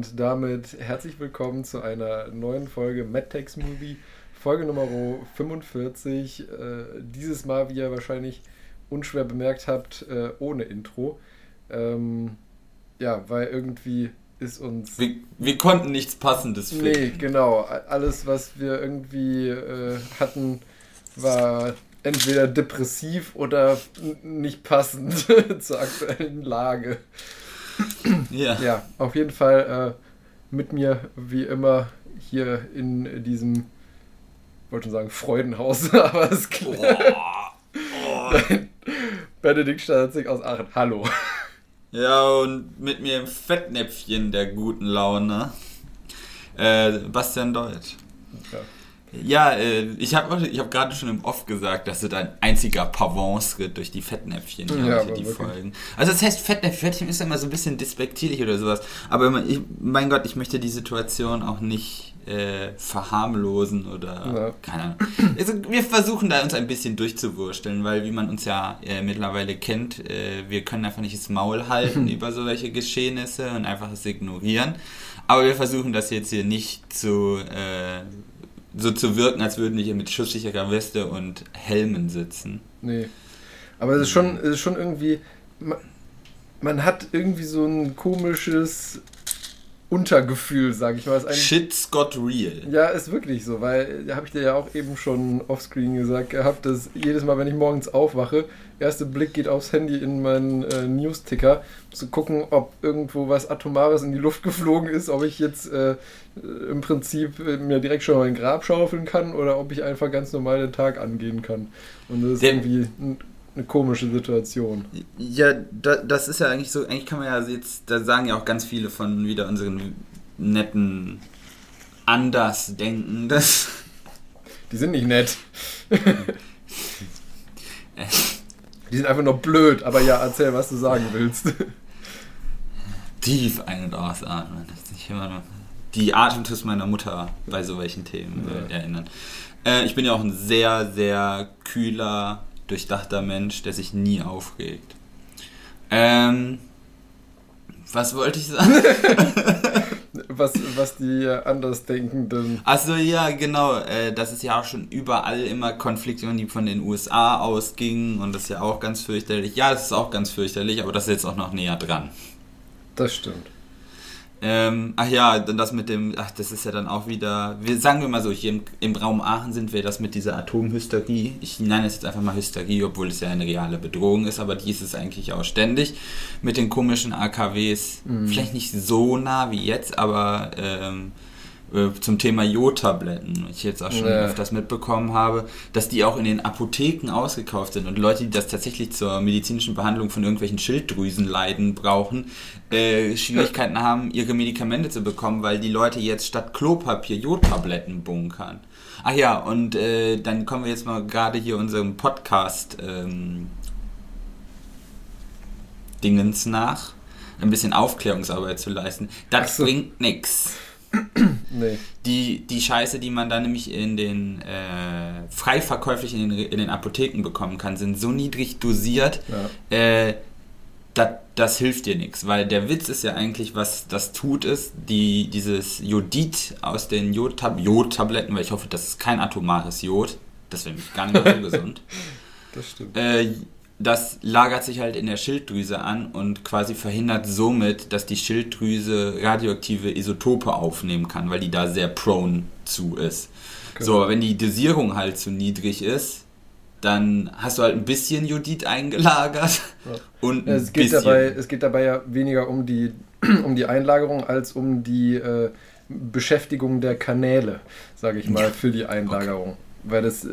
und damit herzlich willkommen zu einer neuen Folge MadTex Movie, Folge Nummer 45. Äh, dieses Mal, wie ihr wahrscheinlich unschwer bemerkt habt, äh, ohne Intro. Ähm, ja, weil irgendwie ist uns. Wir, wir konnten nichts Passendes finden. Nee, genau. Alles, was wir irgendwie äh, hatten, war entweder depressiv oder nicht passend zur aktuellen Lage. Ja. Ja, auf jeden Fall äh, mit mir, wie immer, hier in diesem, ich wollte schon sagen, Freudenhaus, aber es klingt. Oh. Benedikt Statzig aus Aachen. Hallo. Ja, und mit mir im Fettnäpfchen der guten Laune. Äh, Bastian Deutsch. Ja. Ja, äh, ich habe ich hab gerade schon im Off gesagt, dass es ein einziger Pavance-Ritt durch die Fettnäpfchen ja, die wirklich. Folgen. Also das heißt, Fettnäpfchen, Fettnäpfchen ist ja immer so ein bisschen despektierlich oder sowas. Aber ich, mein Gott, ich möchte die Situation auch nicht äh, verharmlosen oder ja. keine Ahnung. Also wir versuchen da uns ein bisschen durchzuwursteln, weil wie man uns ja äh, mittlerweile kennt, äh, wir können einfach nicht das Maul halten über solche Geschehnisse und einfach es ignorieren. Aber wir versuchen das jetzt hier nicht zu äh, so zu wirken, als würden wir hier mit schusssicherer Weste und Helmen sitzen. Nee. Aber es ist schon, es ist schon irgendwie. Man, man hat irgendwie so ein komisches Untergefühl, sag ich mal. Shit's got real. Ja, ist wirklich so, weil, da habe ich dir ja auch eben schon offscreen gesagt gehabt, dass jedes Mal, wenn ich morgens aufwache, erste Blick geht aufs Handy in meinen äh, News-Ticker, zu gucken, ob irgendwo was Atomares in die Luft geflogen ist, ob ich jetzt äh, im Prinzip äh, mir direkt schon mal ein Grab schaufeln kann oder ob ich einfach ganz normal den Tag angehen kann. Und das ist Der irgendwie ein eine komische Situation. Ja, da, das ist ja eigentlich so, eigentlich kann man ja jetzt, da sagen ja auch ganz viele von wieder unseren netten Andersdenken, dass. Die sind nicht nett. Die sind einfach nur blöd, aber ja, erzähl, was du sagen willst. Tief ein- und ausatmen. Die Atemtus meiner Mutter bei so welchen Themen ja. erinnern. Äh, ich bin ja auch ein sehr, sehr kühler, durchdachter Mensch, der sich nie aufregt. Ähm, was wollte ich sagen? was, was die Andersdenkenden. Achso, ja, genau. Äh, das ist ja auch schon überall immer Konflikte, die von den USA ausgingen und das ist ja auch ganz fürchterlich. Ja, das ist auch ganz fürchterlich, aber das ist jetzt auch noch näher dran. Das stimmt. Ähm, ach ja, dann das mit dem, ach, das ist ja dann auch wieder, wir sagen wir mal so, hier im, im Raum Aachen sind wir das mit dieser Atomhysterie. Ich nenne es jetzt einfach mal Hysterie, obwohl es ja eine reale Bedrohung ist, aber die ist es eigentlich auch ständig. Mit den komischen AKWs, mhm. vielleicht nicht so nah wie jetzt, aber ähm, äh, zum Thema Jodtabletten, ich jetzt auch schon ja. öfters mitbekommen habe, dass die auch in den Apotheken ausgekauft sind und Leute, die das tatsächlich zur medizinischen Behandlung von irgendwelchen Schilddrüsenleiden brauchen, äh, Schwierigkeiten ja. haben, ihre Medikamente zu bekommen, weil die Leute jetzt statt Klopapier Jodtabletten bunkern. Ach ja, und äh, dann kommen wir jetzt mal gerade hier unserem Podcast ähm, Dingens nach, ein bisschen Aufklärungsarbeit zu leisten. Das so. bringt nichts. Nee. Die, die Scheiße, die man da nämlich in den äh, frei verkäuflich in den, in den Apotheken bekommen kann, sind so niedrig dosiert, ja. äh, dat, das hilft dir nichts. Weil der Witz ist ja eigentlich, was das tut, ist, die, dieses Jodid aus den Jodtab Jodtabletten, weil ich hoffe, das ist kein atomares Jod, das wäre nämlich gar nicht mehr so gesund. Das stimmt. Äh, das lagert sich halt in der Schilddrüse an und quasi verhindert somit, dass die Schilddrüse radioaktive Isotope aufnehmen kann, weil die da sehr prone zu ist. Genau. So, wenn die Dosierung halt zu niedrig ist, dann hast du halt ein bisschen Jodid eingelagert ja. und ein es geht bisschen. Dabei, es geht dabei ja weniger um die, um die Einlagerung als um die äh, Beschäftigung der Kanäle, sage ich mal, für die Einlagerung. Okay. Weil, das,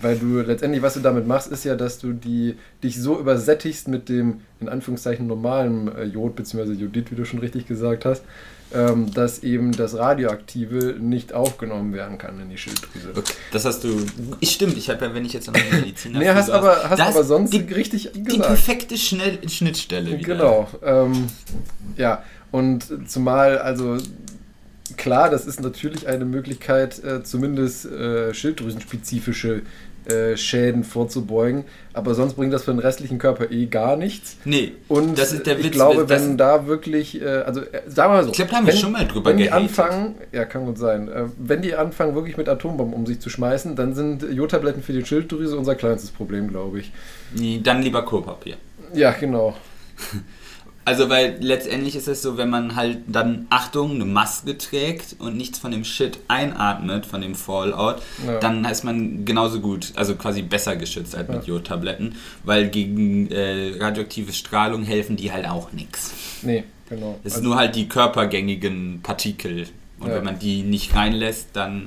weil du letztendlich, was du damit machst, ist ja, dass du die, dich so übersättigst mit dem, in Anführungszeichen, normalen äh, Jod, beziehungsweise Jodid, wie du schon richtig gesagt hast, ähm, dass eben das Radioaktive nicht aufgenommen werden kann in die Schilddrüse. Okay. Das hast du. Ich stimmt, ich habe ja, wenn ich jetzt noch Medizin Nee, hast aber, hast aber sonst die, richtig gesagt. Die perfekte Schnell Schnittstelle wieder. Genau. Ähm, ja, und zumal, also klar, das ist natürlich eine Möglichkeit, äh, zumindest äh, schilddrüsenspezifische äh, Schäden vorzubeugen. Aber sonst bringt das für den restlichen Körper eh gar nichts. Nee, und das ist der Witz. Ich glaube, wenn da wirklich, äh, also äh, sagen wir mal so. Ich glaube, da haben wir schon mal drüber Wenn die anfangen, ja, kann gut sein, wenn die anfangen, wirklich mit Atombomben um sich zu schmeißen, dann sind Jodtabletten für die Schilddrüse unser kleinstes Problem, glaube ich. Nee, dann lieber Klopapier. Ja, genau. Also, weil letztendlich ist es so, wenn man halt dann, Achtung, eine Maske trägt und nichts von dem Shit einatmet, von dem Fallout, ja. dann ist man genauso gut, also quasi besser geschützt als mit ja. Jodtabletten, weil gegen äh, radioaktive Strahlung helfen die halt auch nichts. Nee, genau. Es also, ist nur halt die körpergängigen Partikel. Und ja. wenn man die nicht reinlässt, dann.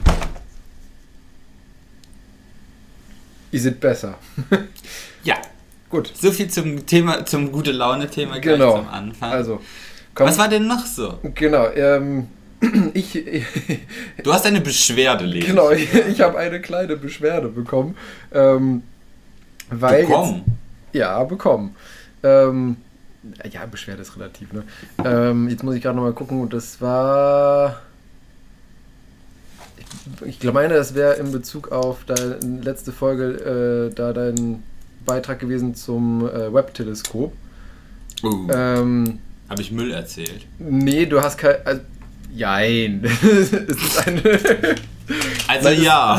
Is it besser? ja, Gut. So viel zum Thema, zum gute Laune-Thema genau. am Anfang. Also, komm. Was war denn noch so? Genau, ähm, ich, ich, Du hast eine Beschwerde, Leben. Genau, ich, ich habe eine kleine Beschwerde bekommen. Ähm, weil bekommen? Jetzt, ja, bekommen. Ähm, ja, Beschwerde ist relativ, ne? Ähm, jetzt muss ich gerade nochmal gucken und das war. Ich, ich meine, das wäre in Bezug auf deine letzte Folge, äh, da dein Beitrag gewesen zum äh, Webb-Teleskop. Uh, ähm, Habe ich Müll erzählt? Nee, du hast kein. Also, jein. es ist eine. Also Nein, ja.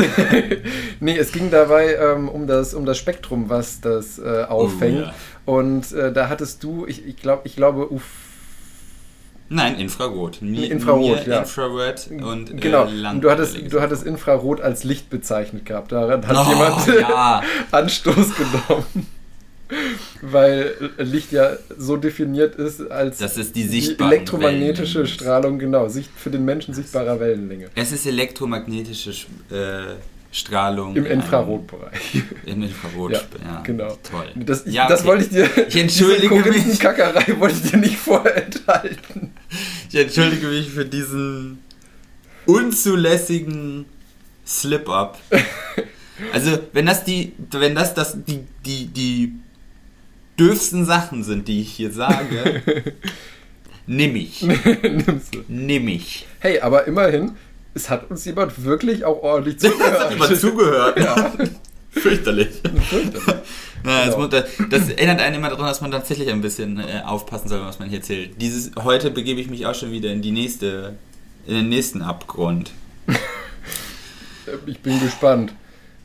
nee, es ging dabei ähm, um, das, um das Spektrum, was das äh, auffängt. Uh, ja. Und äh, da hattest du, ich, ich, glaub, ich glaube, UV Nein, Infrarot. Mi Infrarot, ja. Infrared und äh, Genau. Äh, du, hattest, du hattest Infrarot als Licht bezeichnet gehabt. Daran hat oh, jemand ja. Anstoß genommen. Weil Licht ja so definiert ist als das ist die, die elektromagnetische. Strahlung, genau, Sicht für den Menschen sichtbarer Wellenlänge. Es ist elektromagnetische äh, Strahlung. Im Infrarotbereich. Im Infrarot, ja, ja, Genau. Toll. Das, ich, ja, okay. das wollte ich dir. Ich entschuldige mich. Kackerei wollte ich dir nicht vorenthalten. Ich entschuldige mich für diesen unzulässigen Slip-Up. Also, wenn das die, wenn das, das die, die, die dürfsten Sachen sind, die ich hier sage, nimm ich. Nimmst du. Nimm ich. Hey, aber immerhin, es hat uns jemand wirklich auch ordentlich zugehört. Es hat jemand zugehört. Ja. Fürchterlich. Fürchterlich. Ja, genau. das, das, erinnert einen immer daran, dass man tatsächlich ein bisschen äh, aufpassen soll, was man hier erzählt. Dieses, heute begebe ich mich auch schon wieder in die nächste, in den nächsten Abgrund. ich bin gespannt.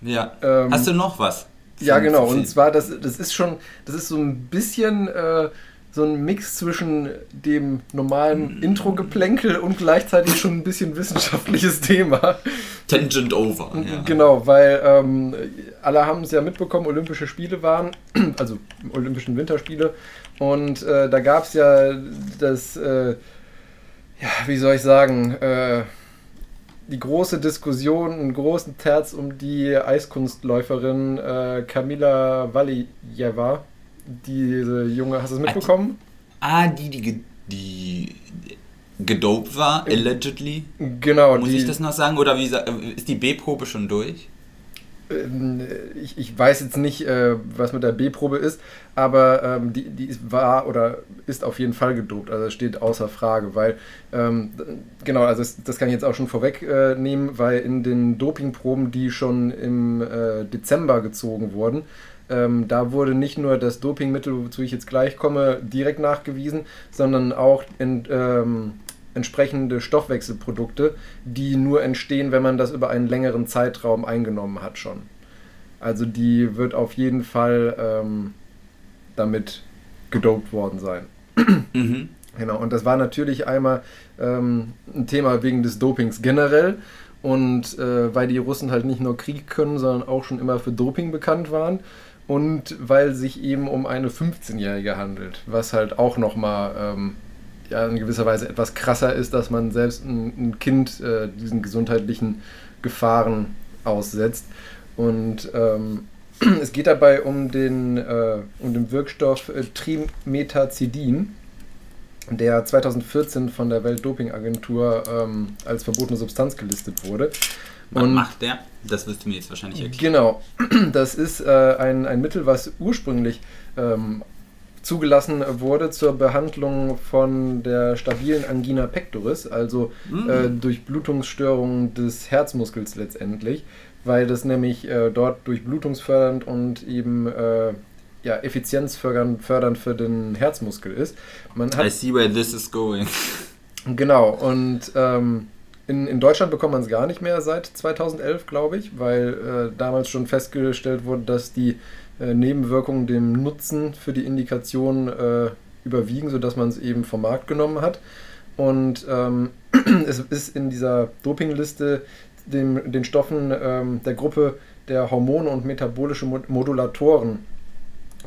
Ja. Ähm, Hast du noch was? Ja, genau. Und zwar, das, das ist schon, das ist so ein bisschen äh, so ein Mix zwischen dem normalen Intro-Geplänkel und gleichzeitig schon ein bisschen wissenschaftliches Thema. Tangent over. Ja. Genau, weil ähm, alle haben es ja mitbekommen, Olympische Spiele waren, also Olympischen Winterspiele. Und äh, da gab es ja das, äh, ja, wie soll ich sagen, äh, die große Diskussion, einen großen Terz um die Eiskunstläuferin äh, Kamila Valijeva diese junge, hast du es mitbekommen? Ah, die, die, die gedopt war, allegedly. Genau. Muss die, ich das noch sagen? Oder wie ist die B-Probe schon durch? Ähm, ich, ich, weiß jetzt nicht, äh, was mit der B-Probe ist, aber ähm, die, die war oder ist auf jeden Fall gedopt. Also steht außer Frage, weil, ähm, genau, also das, kann ich jetzt auch schon vorwegnehmen, äh, weil in den Dopingproben, die schon im äh, Dezember gezogen wurden, ähm, da wurde nicht nur das Dopingmittel, wozu ich jetzt gleich komme, direkt nachgewiesen, sondern auch in, ähm, entsprechende Stoffwechselprodukte, die nur entstehen, wenn man das über einen längeren Zeitraum eingenommen hat schon. Also die wird auf jeden Fall ähm, damit gedopt worden sein. Mhm. Genau, und das war natürlich einmal ähm, ein Thema wegen des Dopings generell und äh, weil die Russen halt nicht nur Krieg können, sondern auch schon immer für Doping bekannt waren und weil sich eben um eine 15-Jährige handelt, was halt auch nochmal ähm, ja, in gewisser Weise etwas krasser ist, dass man selbst ein, ein Kind äh, diesen gesundheitlichen Gefahren aussetzt. Und ähm, es geht dabei um den, äh, um den Wirkstoff äh, Trimetazidin, der 2014 von der Weltdopingagentur ähm, als verbotene Substanz gelistet wurde. Was und macht der? Das wirst du mir jetzt wahrscheinlich erklären. Genau, das ist äh, ein, ein Mittel, was ursprünglich ähm, zugelassen wurde zur Behandlung von der stabilen Angina pectoris, also mhm. äh, Durchblutungsstörungen des Herzmuskels letztendlich, weil das nämlich äh, dort durchblutungsfördernd und eben äh, ja, effizienzfördernd fördernd für den Herzmuskel ist. Man hat, I see where this is going. Genau, und ähm, in, in Deutschland bekommt man es gar nicht mehr seit 2011, glaube ich, weil äh, damals schon festgestellt wurde, dass die äh, Nebenwirkungen dem Nutzen für die Indikation äh, überwiegen, sodass man es eben vom Markt genommen hat. Und ähm, es ist in dieser Dopingliste den Stoffen ähm, der Gruppe der Hormone und metabolische Modulatoren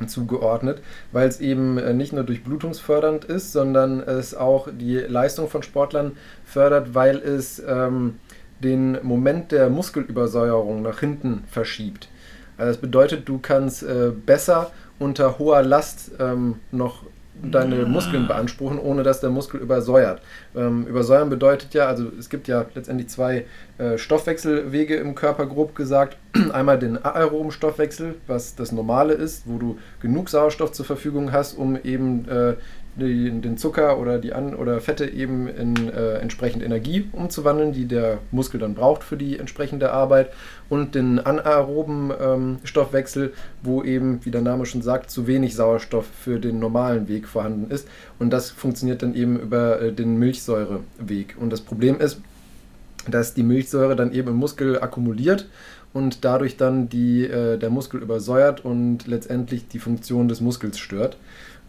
zugeordnet, weil es eben äh, nicht nur durchblutungsfördernd ist, sondern es auch die Leistung von Sportlern fördert, weil es ähm, den Moment der Muskelübersäuerung nach hinten verschiebt. Also das bedeutet, du kannst äh, besser unter hoher Last ähm, noch deine Muskeln beanspruchen, ohne dass der Muskel übersäuert. Ähm, übersäuern bedeutet ja, also es gibt ja letztendlich zwei äh, Stoffwechselwege im Körper, grob gesagt. Einmal den aeroben Stoffwechsel, was das Normale ist, wo du genug Sauerstoff zur Verfügung hast, um eben äh, die, den Zucker oder die An oder Fette eben in äh, entsprechend Energie umzuwandeln, die der Muskel dann braucht für die entsprechende Arbeit. Und den anaeroben ähm, Stoffwechsel, wo eben, wie der Name schon sagt, zu wenig Sauerstoff für den normalen Weg vorhanden ist. Und das funktioniert dann eben über äh, den Milchsäureweg. Und das Problem ist, dass die Milchsäure dann eben im Muskel akkumuliert und dadurch dann die, äh, der Muskel übersäuert und letztendlich die Funktion des Muskels stört.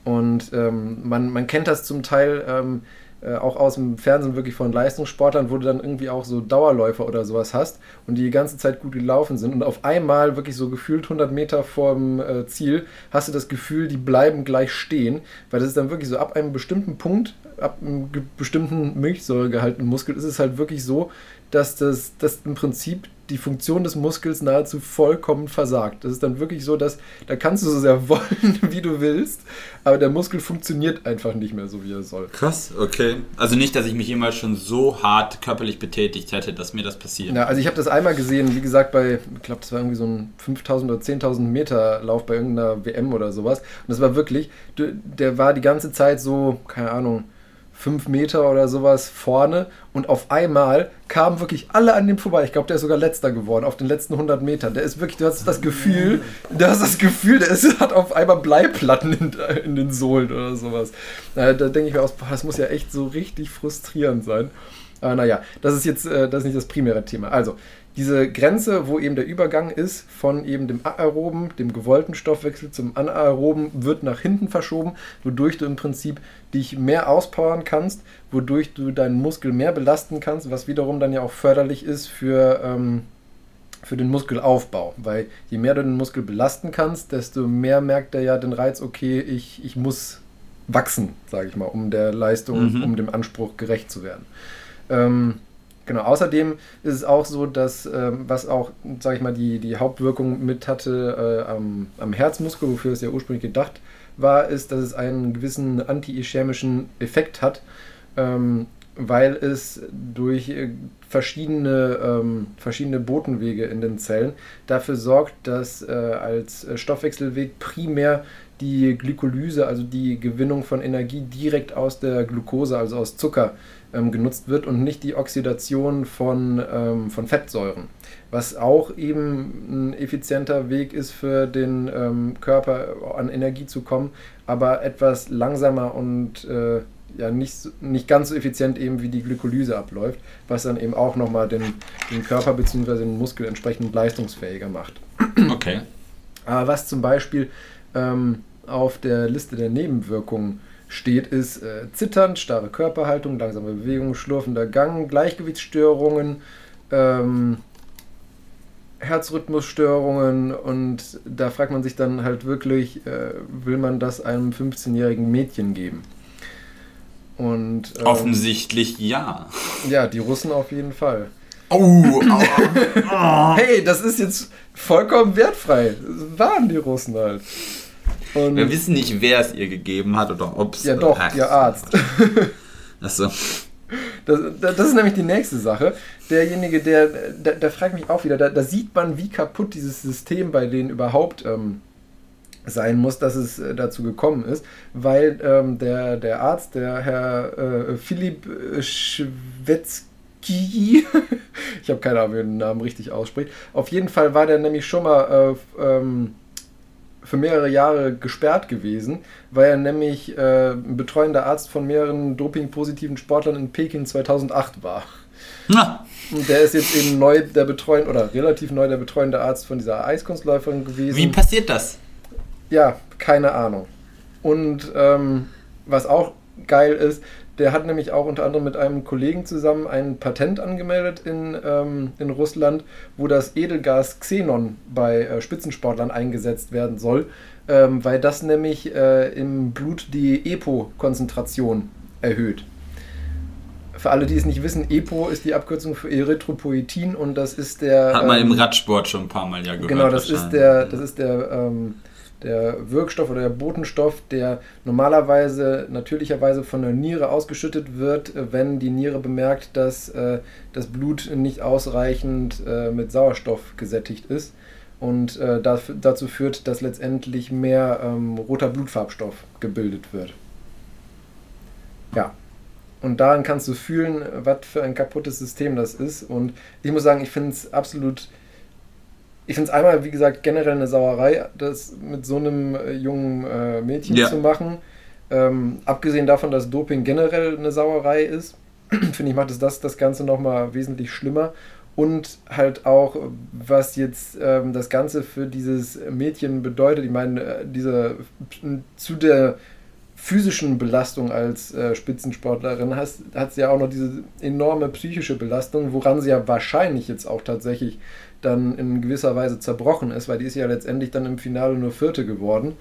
Und ähm, man, man kennt das zum Teil ähm, äh, auch aus dem Fernsehen wirklich von Leistungssportlern, wo du dann irgendwie auch so Dauerläufer oder sowas hast und die die ganze Zeit gut gelaufen sind. Und auf einmal wirklich so gefühlt 100 Meter vorm äh, Ziel hast du das Gefühl, die bleiben gleich stehen, weil das ist dann wirklich so ab einem bestimmten Punkt, ab einem bestimmten Milchsäuregehaltenen Muskel ist es halt wirklich so, dass das dass im Prinzip die Funktion des Muskels nahezu vollkommen versagt. Das ist dann wirklich so, dass da kannst du so sehr wollen, wie du willst, aber der Muskel funktioniert einfach nicht mehr so, wie er soll. Krass, okay. Also nicht, dass ich mich jemals schon so hart körperlich betätigt hätte, dass mir das passiert. Ja, also ich habe das einmal gesehen, wie gesagt, bei, ich glaube, das war irgendwie so ein 5000 oder 10.000 Meter Lauf bei irgendeiner WM oder sowas. Und das war wirklich, der war die ganze Zeit so, keine Ahnung, fünf Meter oder sowas vorne und auf einmal kamen wirklich alle an dem vorbei. Ich glaube, der ist sogar letzter geworden auf den letzten 100 Metern. Der ist wirklich, du hast das Gefühl, du hast das Gefühl, der ist, hat auf einmal Bleiplatten in, in den Sohlen oder sowas. Da, da denke ich mir aus, das muss ja echt so richtig frustrierend sein. Aber naja, das ist jetzt äh, das ist nicht das primäre Thema. Also, diese Grenze, wo eben der Übergang ist von eben dem aeroben, dem gewollten Stoffwechsel zum anaeroben, wird nach hinten verschoben, wodurch du im Prinzip dich mehr auspowern kannst, wodurch du deinen Muskel mehr belasten kannst, was wiederum dann ja auch förderlich ist für, ähm, für den Muskelaufbau. Weil je mehr du den Muskel belasten kannst, desto mehr merkt er ja den Reiz, okay, ich, ich muss wachsen, sage ich mal, um der Leistung, mhm. um dem Anspruch gerecht zu werden. Ähm, Genau, außerdem ist es auch so, dass, ähm, was auch, sage ich mal, die, die Hauptwirkung mit hatte äh, am, am Herzmuskel, wofür es ja ursprünglich gedacht war, ist, dass es einen gewissen anti-ischämischen Effekt hat, ähm, weil es durch äh, verschiedene, ähm, verschiedene Botenwege in den Zellen dafür sorgt, dass äh, als Stoffwechselweg primär die Glykolyse, also die Gewinnung von Energie direkt aus der Glucose, also aus Zucker, ähm, genutzt wird und nicht die Oxidation von, ähm, von Fettsäuren. Was auch eben ein effizienter Weg ist für den ähm, Körper an Energie zu kommen, aber etwas langsamer und äh, ja nicht, nicht ganz so effizient eben wie die Glykolyse abläuft, was dann eben auch nochmal den, den Körper bzw. den Muskel entsprechend leistungsfähiger macht. Okay. Aber was zum Beispiel ähm, auf der Liste der Nebenwirkungen steht, ist äh, Zittern, starre Körperhaltung, langsame Bewegung, schlurfender Gang, Gleichgewichtsstörungen, ähm, Herzrhythmusstörungen und da fragt man sich dann halt wirklich, äh, will man das einem 15-jährigen Mädchen geben? Und, ähm, Offensichtlich ja. Ja, die Russen auf jeden Fall. Oh, hey, das ist jetzt vollkommen wertfrei. Das waren die Russen halt. Und Wir wissen nicht, wer es ihr gegeben hat oder ob es. Ja, doch, ach, ihr Arzt. Achso. Das, das, ist nämlich die nächste Sache. Derjenige, der, der, der fragt mich auch wieder, da, da, sieht man, wie kaputt dieses System bei denen überhaupt ähm, sein muss, dass es äh, dazu gekommen ist, weil ähm, der, der Arzt, der Herr äh, Philipp Schwetzky, Kiki. ich habe keine Ahnung, wie er den Namen richtig ausspricht. Auf jeden Fall war der nämlich schon mal äh, ähm, für mehrere Jahre gesperrt gewesen, weil er nämlich äh, ein betreuender Arzt von mehreren dopingpositiven Sportlern in Peking 2008 war. Na. Und der ist jetzt eben neu der betreuende oder relativ neu der betreuende Arzt von dieser Eiskunstläuferin gewesen. Wie passiert das? Ja, keine Ahnung. Und ähm, was auch geil ist, der hat nämlich auch unter anderem mit einem Kollegen zusammen ein Patent angemeldet in, ähm, in Russland, wo das Edelgas Xenon bei äh, Spitzensportlern eingesetzt werden soll, ähm, weil das nämlich äh, im Blut die EPO-Konzentration erhöht. Für alle, die es nicht wissen, EPO ist die Abkürzung für Erythropoietin und das ist der. Hat man ähm, im Radsport schon ein paar Mal ja gehört. Genau, das ist der, das ist der ähm, der Wirkstoff oder der Botenstoff, der normalerweise natürlicherweise von der Niere ausgeschüttet wird, äh, wenn die Niere bemerkt, dass äh, das Blut nicht ausreichend äh, mit Sauerstoff gesättigt ist und äh, das, dazu führt, dass letztendlich mehr ähm, roter Blutfarbstoff gebildet wird. Ja. Und daran kannst du fühlen, was für ein kaputtes System das ist. Und ich muss sagen, ich finde es absolut ich finde es einmal, wie gesagt, generell eine Sauerei, das mit so einem äh, jungen äh, Mädchen ja. zu machen. Ähm, abgesehen davon, dass Doping generell eine Sauerei ist, finde ich, macht es das, das Ganze nochmal wesentlich schlimmer. Und halt auch, was jetzt ähm, das Ganze für dieses Mädchen bedeutet. Ich meine, äh, diese zu der physischen Belastung als äh, Spitzensportlerin hat, hat sie ja auch noch diese enorme psychische Belastung, woran sie ja wahrscheinlich jetzt auch tatsächlich dann in gewisser Weise zerbrochen ist, weil die ist ja letztendlich dann im Finale nur Vierte geworden,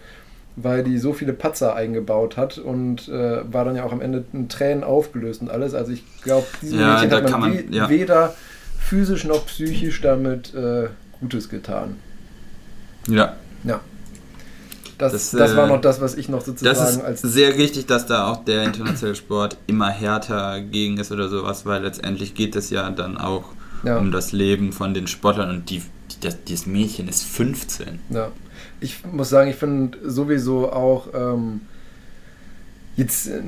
weil die so viele Patzer eingebaut hat und äh, war dann ja auch am Ende in Tränen aufgelöst und alles. Also ich glaube, diesem ja, Mädchen hat man, man ja. weder physisch noch psychisch damit äh, Gutes getan. Ja. Ja. Das, das, das, war äh, noch das, was ich noch sozusagen das ist als. Sehr richtig, dass da auch der internationale Sport immer härter gegen ist oder sowas, weil letztendlich geht es ja dann auch ja. um das Leben von den Sportlern und die, das, dieses Mädchen ist 15. Ja. Ich muss sagen, ich finde sowieso auch ähm, jetzt. Äh,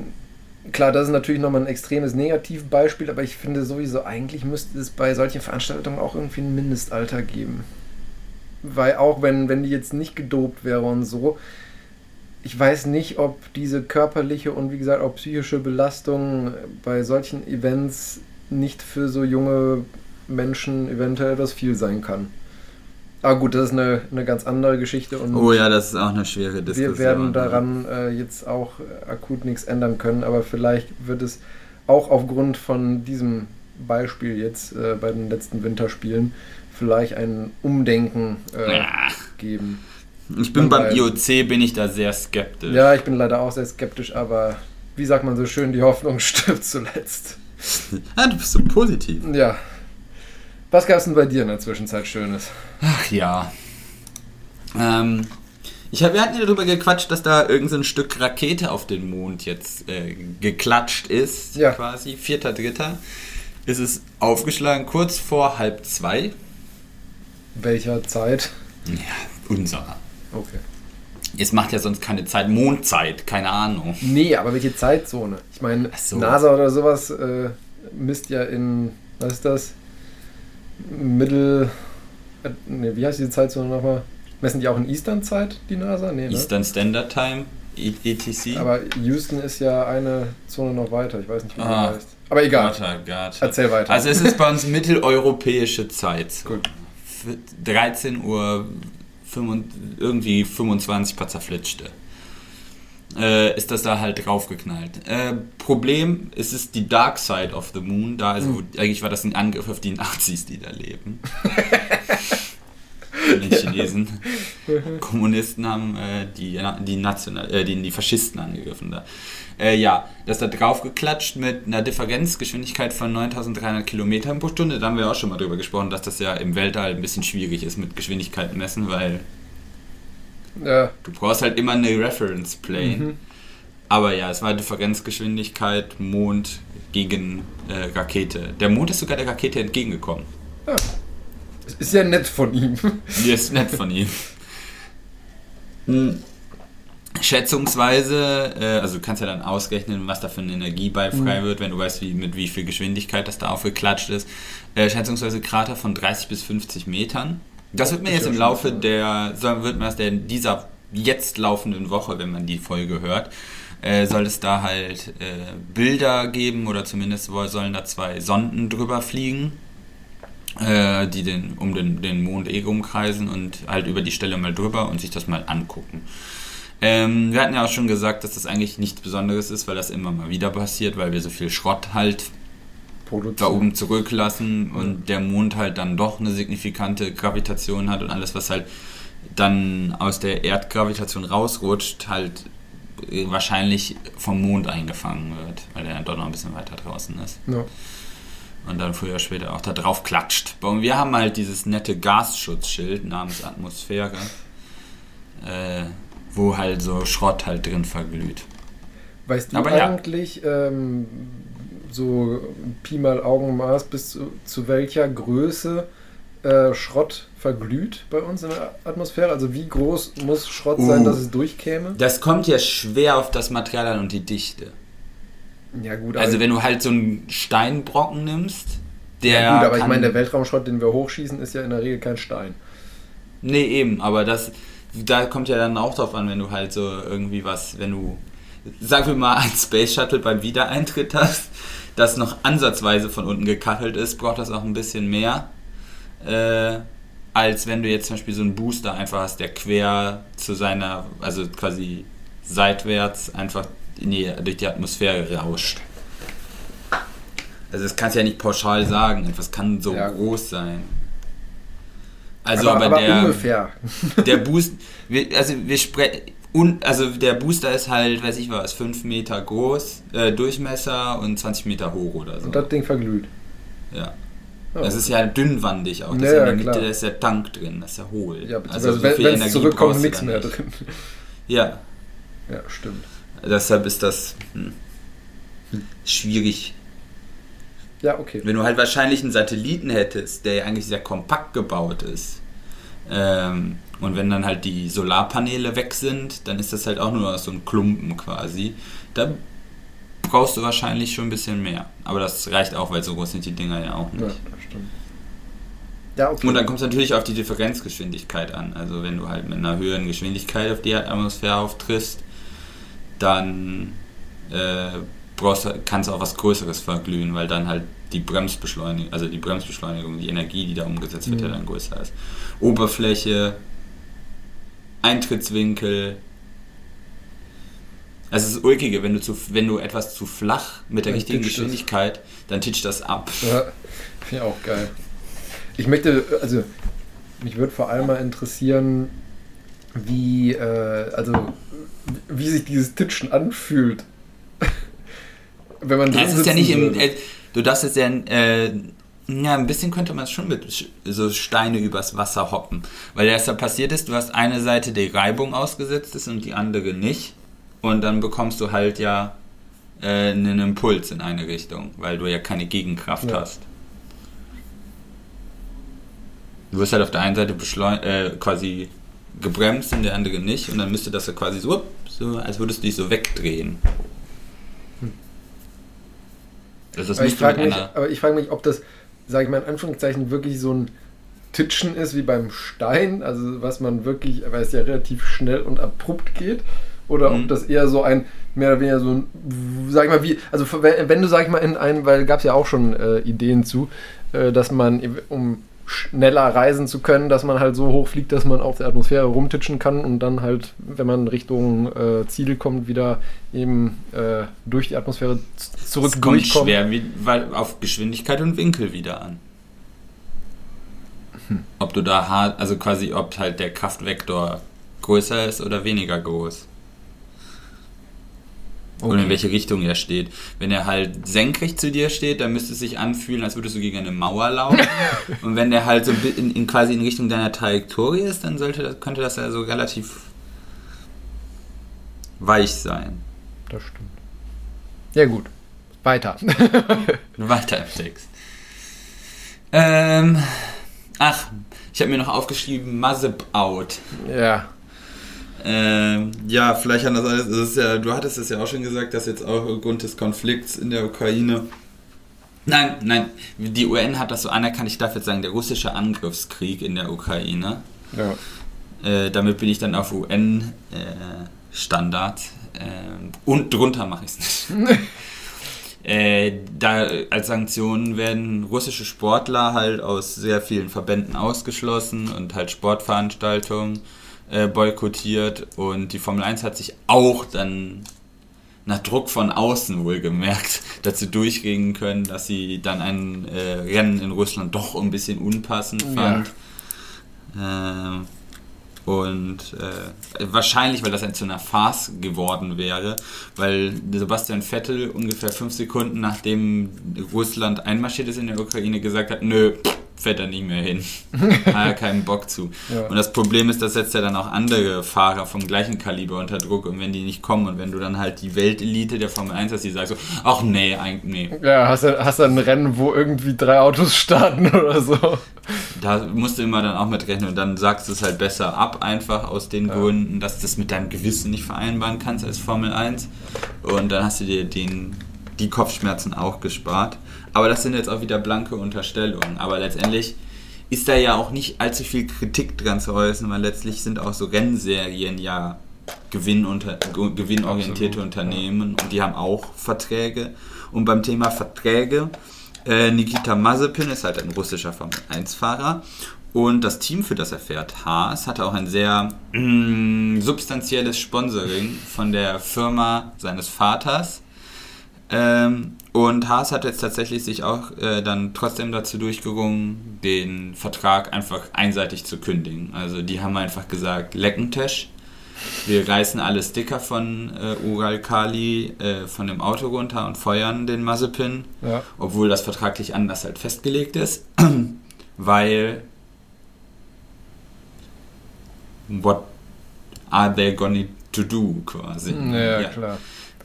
klar, das ist natürlich nochmal ein extremes Negativbeispiel, aber ich finde sowieso, eigentlich müsste es bei solchen Veranstaltungen auch irgendwie ein Mindestalter geben. Weil auch wenn, wenn die jetzt nicht gedopt wäre und so, ich weiß nicht, ob diese körperliche und wie gesagt auch psychische Belastung bei solchen Events nicht für so junge Menschen eventuell etwas viel sein kann. Aber gut, das ist eine, eine ganz andere Geschichte. Und oh ja, das ist auch eine schwere Diskussion. Wir werden daran äh, jetzt auch akut nichts ändern können, aber vielleicht wird es auch aufgrund von diesem Beispiel jetzt äh, bei den letzten Winterspielen vielleicht ein Umdenken äh, geben. Ich bin beim IOC, bin ich da sehr skeptisch. Ja, ich bin leider auch sehr skeptisch, aber wie sagt man so schön, die Hoffnung stirbt zuletzt. ah, du bist so positiv. Ja, was gab es denn bei dir in der Zwischenzeit Schönes? Ach ja. Ähm, ich hab, wir hatten ja darüber gequatscht, dass da irgendein so Stück Rakete auf den Mond jetzt äh, geklatscht ist, ja. quasi. Vierter, dritter. Ist es aufgeschlagen, kurz vor halb zwei. Welcher Zeit? Ja, unserer. Okay. Es macht ja sonst keine Zeit, Mondzeit, keine Ahnung. Nee, aber welche Zeitzone? Ich meine, so. NASA oder sowas äh, misst ja in, was ist das? Mittel. Ne, wie heißt die Zeitzone nochmal? Messen die auch in Eastern-Zeit, die NASA? Nee, ne? Eastern Standard Time, ETC. Aber Houston ist ja eine Zone noch weiter. Ich weiß nicht, wie ah, die heißt. Aber egal. Gata, gata. Erzähl weiter. Also, es ist bei uns mitteleuropäische Zeit. Gut. 13 Uhr irgendwie 25 paar zerflitschte äh, ist das da halt draufgeknallt. Äh, Problem ist es die Dark Side of the Moon. Da also, mhm. eigentlich war das ein Angriff auf die Nazis, die da leben. die Chinesen. Kommunisten haben äh, die, die, National, äh, die, die Faschisten angegriffen da. Äh, ja, das da draufgeklatscht mit einer Differenzgeschwindigkeit von 9300 Kilometern pro Stunde. Da haben wir auch schon mal drüber gesprochen, dass das ja im Weltall ein bisschen schwierig ist mit Geschwindigkeiten messen, weil ja. Du brauchst halt immer eine Reference Plane. Mhm. Aber ja, es war Differenzgeschwindigkeit, Mond gegen äh, Rakete. Der Mond ist sogar der Rakete entgegengekommen. Ja. Ist ja nett von ihm. Ja, ist nett von ihm. Hm. Schätzungsweise, äh, also du kannst ja dann ausrechnen, was da für eine Energieball frei mhm. wird, wenn du weißt, wie, mit wie viel Geschwindigkeit das da aufgeklatscht ist. Äh, schätzungsweise Krater von 30 bis 50 Metern. Das wird mir jetzt im Laufe der, wird mir das der dieser jetzt laufenden Woche, wenn man die Folge hört, äh, soll es da halt äh, Bilder geben oder zumindest sollen da zwei Sonden drüber fliegen, äh, die den, um den, den Mond eh umkreisen und halt über die Stelle mal drüber und sich das mal angucken. Ähm, wir hatten ja auch schon gesagt, dass das eigentlich nichts Besonderes ist, weil das immer mal wieder passiert, weil wir so viel Schrott halt da oben zurücklassen und der Mond halt dann doch eine signifikante Gravitation hat und alles, was halt dann aus der Erdgravitation rausrutscht, halt wahrscheinlich vom Mond eingefangen wird, weil er dann doch noch ein bisschen weiter draußen ist. Ja. Und dann früher oder später auch da drauf klatscht. Und wir haben halt dieses nette Gasschutzschild namens Atmosphäre, äh, wo halt so Schrott halt drin verglüht. Weißt du Aber eigentlich, ja. ähm, so Pi mal Augenmaß, bis zu, zu welcher Größe äh, Schrott verglüht bei uns in der Atmosphäre? Also wie groß muss Schrott uh, sein, dass es durchkäme? Das kommt ja schwer auf das Material an und die Dichte. Ja gut. Also wenn du halt so einen Steinbrocken nimmst, der ja gut, aber ich meine, der Weltraumschrott, den wir hochschießen, ist ja in der Regel kein Stein. Nee, eben, aber das, da kommt ja dann auch drauf an, wenn du halt so irgendwie was, wenn du, sagen wir mal, ein Space Shuttle beim Wiedereintritt hast, das noch ansatzweise von unten gekachelt ist, braucht das auch ein bisschen mehr äh, als wenn du jetzt zum Beispiel so einen Booster einfach hast, der quer zu seiner, also quasi seitwärts einfach die, durch die Atmosphäre rauscht. Also das kannst du ja nicht pauschal sagen, etwas kann so ja. groß sein. Also aber, aber, aber der, ungefähr. der Boost, also wir sprechen, also der Booster ist halt, weiß ich was, 5 Meter groß, äh, Durchmesser und 20 Meter hoch oder so. Und das Ding verglüht. Ja. Das ist ja dünnwandig auch. Das ja, in der Mitte ist der Tank drin, das ist ja hohl. Ja, also so wenn es zurückkommt, nichts mehr nicht. drin. Ja. Ja, stimmt. Deshalb ist das hm, schwierig. Ja, okay. Wenn du halt wahrscheinlich einen Satelliten hättest, der ja eigentlich sehr kompakt gebaut ist, ähm, und wenn dann halt die Solarpaneele weg sind, dann ist das halt auch nur so ein Klumpen quasi. Da brauchst du wahrscheinlich schon ein bisschen mehr. Aber das reicht auch, weil so groß sind die Dinger ja auch nicht. Ja, das stimmt. Ja, okay. Und dann kommt es natürlich auf die Differenzgeschwindigkeit an. Also wenn du halt mit einer höheren Geschwindigkeit auf die Atmosphäre auftriffst, dann äh, brauchst, kannst du auch was Größeres verglühen, weil dann halt die Bremsbeschleunigung, also die Bremsbeschleunigung, die Energie, die da umgesetzt wird, mhm. ja dann größer ist. Oberfläche, Eintrittswinkel, also es ist ulkige, wenn du, zu, wenn du etwas zu flach mit der richtigen Geschwindigkeit, das. dann titscht das ab. Ja, finde ich auch geil. Ich möchte, also mich würde vor allem mal interessieren, wie, äh, also wie sich dieses Titschen anfühlt. wenn man das ist ja nicht im, äh, du darfst jetzt ja, äh, ja, ein bisschen könnte man es schon mit so Steine übers Wasser hoppen. Weil das da passiert ist, du hast eine Seite, die Reibung ausgesetzt ist und die andere nicht. Und dann bekommst du halt ja äh, einen Impuls in eine Richtung, weil du ja keine Gegenkraft ja. hast. Du wirst halt auf der einen Seite äh, quasi gebremst und der andere nicht und dann müsste das ja quasi so, so als würdest du dich so wegdrehen. Hm. Also das aber, ich frage mich, aber ich frage mich, ob das, sage ich mal in Anführungszeichen, wirklich so ein Titschen ist wie beim Stein, also was man wirklich, weil es ja relativ schnell und abrupt geht, oder mhm. ob das eher so ein, mehr oder weniger so ein, sag ich mal, wie, also wenn du, sag ich mal, in einem, weil gab es ja auch schon äh, Ideen zu, äh, dass man, um schneller reisen zu können, dass man halt so hoch fliegt, dass man auf der Atmosphäre rumtitschen kann und dann halt, wenn man Richtung äh, Ziel kommt, wieder eben äh, durch die Atmosphäre zurück das kommt schwer, wie, weil auf Geschwindigkeit und Winkel wieder an. Hm. Ob du da hart, also quasi, ob halt der Kraftvektor größer ist oder weniger groß. Okay. Oder in welche Richtung er steht. Wenn er halt senkrecht zu dir steht, dann müsste es sich anfühlen, als würdest du gegen eine Mauer laufen. und wenn der halt so in, in, quasi in Richtung deiner Trajektorie ist, dann sollte, könnte das ja so relativ weich sein. Das stimmt. Ja, gut. Weiter. Weiter im Text. Ähm, ach, ich habe mir noch aufgeschrieben, Mazep out. Ja. Ähm, ja, vielleicht an das alles. Das ist ja, du hattest es ja auch schon gesagt, dass jetzt auch aufgrund des Konflikts in der Ukraine. Nein, nein, die UN hat das so anerkannt. Ich darf jetzt sagen, der russische Angriffskrieg in der Ukraine. Ja. Äh, damit bin ich dann auf UN-Standard. Äh, äh, und drunter mache ich es nicht. Äh, da als Sanktionen werden russische Sportler halt aus sehr vielen Verbänden ausgeschlossen und halt Sportveranstaltungen äh, boykottiert und die Formel 1 hat sich auch dann nach Druck von außen wohlgemerkt dazu durchgehen können, dass sie dann ein äh, Rennen in Russland doch ein bisschen unpassend fand. Ja. Äh, und äh, wahrscheinlich, weil das dann zu einer Farce geworden wäre, weil Sebastian Vettel ungefähr fünf Sekunden nachdem Russland einmarschiert ist in der Ukraine gesagt hat, nö, fährt er nicht mehr hin. Hat er keinen Bock zu. Ja. Und das Problem ist, das setzt ja dann auch andere Fahrer vom gleichen Kaliber unter Druck und wenn die nicht kommen und wenn du dann halt die Weltelite der Formel 1 hast, die sagt so, ach nee, eigentlich nee. Ja, hast du hast ein Rennen, wo irgendwie drei Autos starten oder so. Da musst du immer dann auch mit rechnen und dann sagst du es halt besser ab, einfach aus den ja. Gründen, dass du das mit deinem Gewissen nicht vereinbaren kannst als Formel 1 und dann hast du dir den, die Kopfschmerzen auch gespart. Aber das sind jetzt auch wieder blanke Unterstellungen. Aber letztendlich ist da ja auch nicht allzu viel Kritik dran zu äußern, weil letztlich sind auch so Rennserien ja Gewinnunter gewinnorientierte Absolut. Unternehmen und die haben auch Verträge. Und beim Thema Verträge, äh, Nikita Mazepin ist halt ein russischer Formel 1-Fahrer und das Team, für das er fährt, Haas, hatte auch ein sehr mm, substanzielles Sponsoring von der Firma seines Vaters. Ähm, und Haas hat jetzt tatsächlich sich auch äh, dann trotzdem dazu durchgerungen, den Vertrag einfach einseitig zu kündigen. Also die haben einfach gesagt, Leckentisch, wir reißen alle Sticker von äh, Ural Kali äh, von dem Auto runter und feuern den Mazepin, ja. obwohl das vertraglich anders halt festgelegt ist, weil what are they going to do quasi? Ja, ja. klar.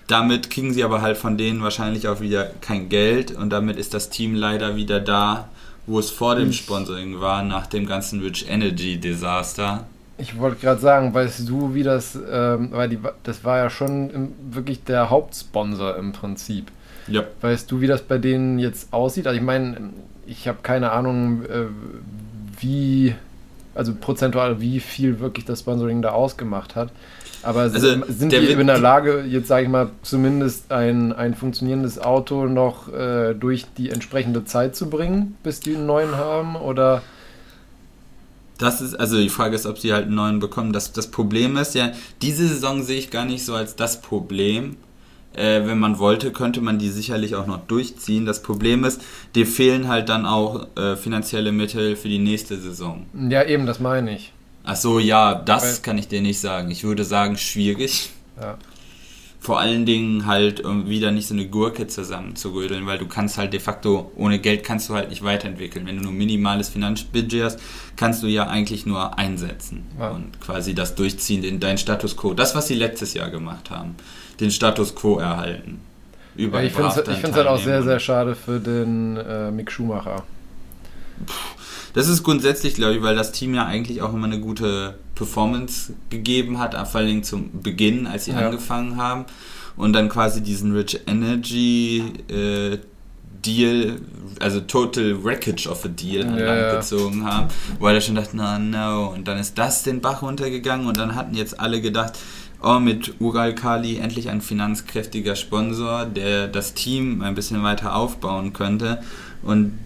Damit kriegen sie aber halt von denen wahrscheinlich auch wieder kein Geld und damit ist das Team leider wieder da, wo es vor dem Sponsoring war, nach dem ganzen Rich Energy Desaster. Ich wollte gerade sagen, weißt du, wie das, ähm, weil die, das war ja schon im, wirklich der Hauptsponsor im Prinzip. Ja. Weißt du, wie das bei denen jetzt aussieht? Also ich meine, ich habe keine Ahnung, äh, wie, also prozentual, wie viel wirklich das Sponsoring da ausgemacht hat. Aber also sind die in der Lage, jetzt sage ich mal, zumindest ein, ein funktionierendes Auto noch äh, durch die entsprechende Zeit zu bringen, bis die einen neuen haben? Oder. Das ist, also die Frage ist, ob sie halt einen neuen bekommen. Das, das Problem ist ja, diese Saison sehe ich gar nicht so als das Problem. Äh, wenn man wollte, könnte man die sicherlich auch noch durchziehen. Das Problem ist, dir fehlen halt dann auch äh, finanzielle Mittel für die nächste Saison. Ja, eben, das meine ich. Ach so, ja, das Weil, kann ich dir nicht sagen. Ich würde sagen, schwierig. Ja. Vor allen Dingen halt wieder nicht so eine Gurke zusammenzurödeln, weil du kannst halt de facto, ohne Geld kannst du halt nicht weiterentwickeln. Wenn du nur minimales Finanzbudget hast, kannst du ja eigentlich nur einsetzen ja. und quasi das durchziehen in deinen Status Quo. Das, was sie letztes Jahr gemacht haben, den Status Quo erhalten. Überall ja, ich finde es halt auch sehr, sehr schade für den äh, Mick Schumacher. Puh das ist grundsätzlich, glaube ich, weil das Team ja eigentlich auch immer eine gute Performance gegeben hat, vor allem zum Beginn, als sie ja. angefangen haben. Und dann quasi diesen Rich Energy äh, Deal, also Total Wreckage of a Deal an ja, Land gezogen haben, weil er schon dachte, na no, und dann ist das den Bach runtergegangen und dann hatten jetzt alle gedacht, oh, mit Ural Kali endlich ein finanzkräftiger Sponsor, der das Team ein bisschen weiter aufbauen könnte. Und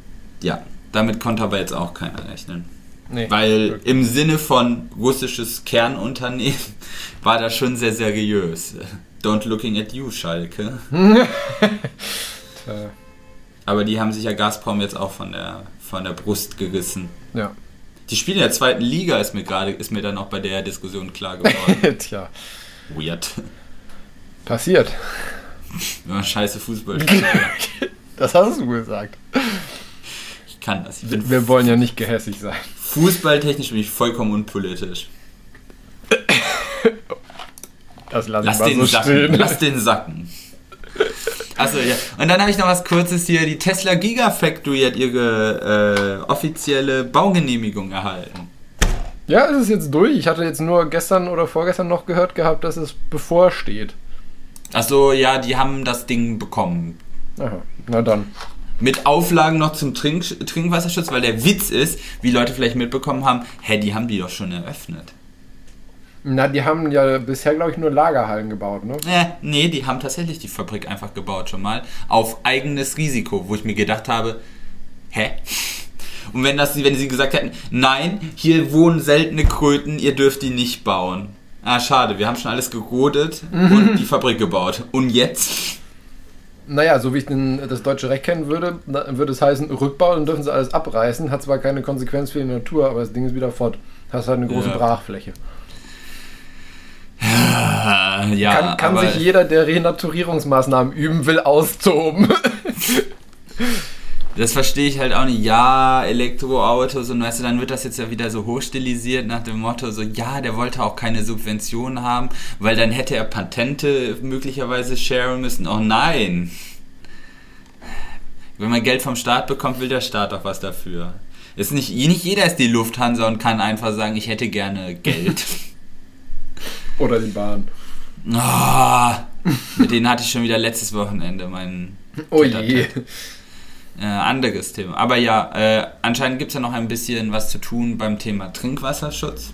ja, damit konnte aber jetzt auch keiner rechnen. Nee, Weil wirklich. im Sinne von russisches Kernunternehmen war das schon sehr seriös. Don't looking at you, Schalke. aber die haben sich ja Gazprom jetzt auch von der, von der Brust gerissen. Ja. Die spielen in der zweiten Liga, ist mir gerade, ist mir dann auch bei der Diskussion klar geworden. Tja. Weird. Passiert. Wenn man scheiße Fußball spielt. das hast du gesagt kann das. Wir wollen ja nicht gehässig sein. Fußballtechnisch bin ich vollkommen unpolitisch. Das lass, lass den so sacken. Stehen. Lass den sacken. Achso, ja. Und dann habe ich noch was Kurzes hier. Die Tesla Gigafactory hat ihre äh, offizielle Baugenehmigung erhalten. Ja, es ist jetzt durch. Ich hatte jetzt nur gestern oder vorgestern noch gehört gehabt, dass es bevorsteht. Achso, ja, die haben das Ding bekommen. Aha, na dann. Mit Auflagen noch zum Trink Trinkwasserschutz, weil der Witz ist, wie Leute vielleicht mitbekommen haben, hä, die haben die doch schon eröffnet. Na, die haben ja bisher, glaube ich, nur Lagerhallen gebaut, ne? Äh, nee, die haben tatsächlich die Fabrik einfach gebaut schon mal. Auf eigenes Risiko, wo ich mir gedacht habe, hä? Und wenn, das, wenn sie gesagt hätten, nein, hier wohnen seltene Kröten, ihr dürft die nicht bauen. Ah, schade, wir haben schon alles gerodet mhm. und die Fabrik gebaut. Und jetzt? Naja, so wie ich den, das deutsche Recht kennen würde, würde es heißen, Rückbau, dann dürfen sie alles abreißen. Hat zwar keine Konsequenz für die Natur, aber das Ding ist wieder fort. Hast halt eine große ja. Brachfläche. Ja, kann, kann sich jeder, der Renaturierungsmaßnahmen üben will, austoben. das verstehe ich halt auch nicht. Ja, Elektroautos und weißt du, dann wird das jetzt ja wieder so hochstilisiert nach dem Motto, so ja, der wollte auch keine Subventionen haben, weil dann hätte er Patente möglicherweise sharen müssen. Oh nein! Wenn man Geld vom Staat bekommt, will der Staat auch was dafür. Ist nicht, nicht jeder ist die Lufthansa und kann einfach sagen, ich hätte gerne Geld. Oder die Bahn. Oh, mit denen hatte ich schon wieder letztes Wochenende meinen. Oh je. Äh, anderes Thema. Aber ja, äh, anscheinend gibt es ja noch ein bisschen was zu tun beim Thema Trinkwasserschutz.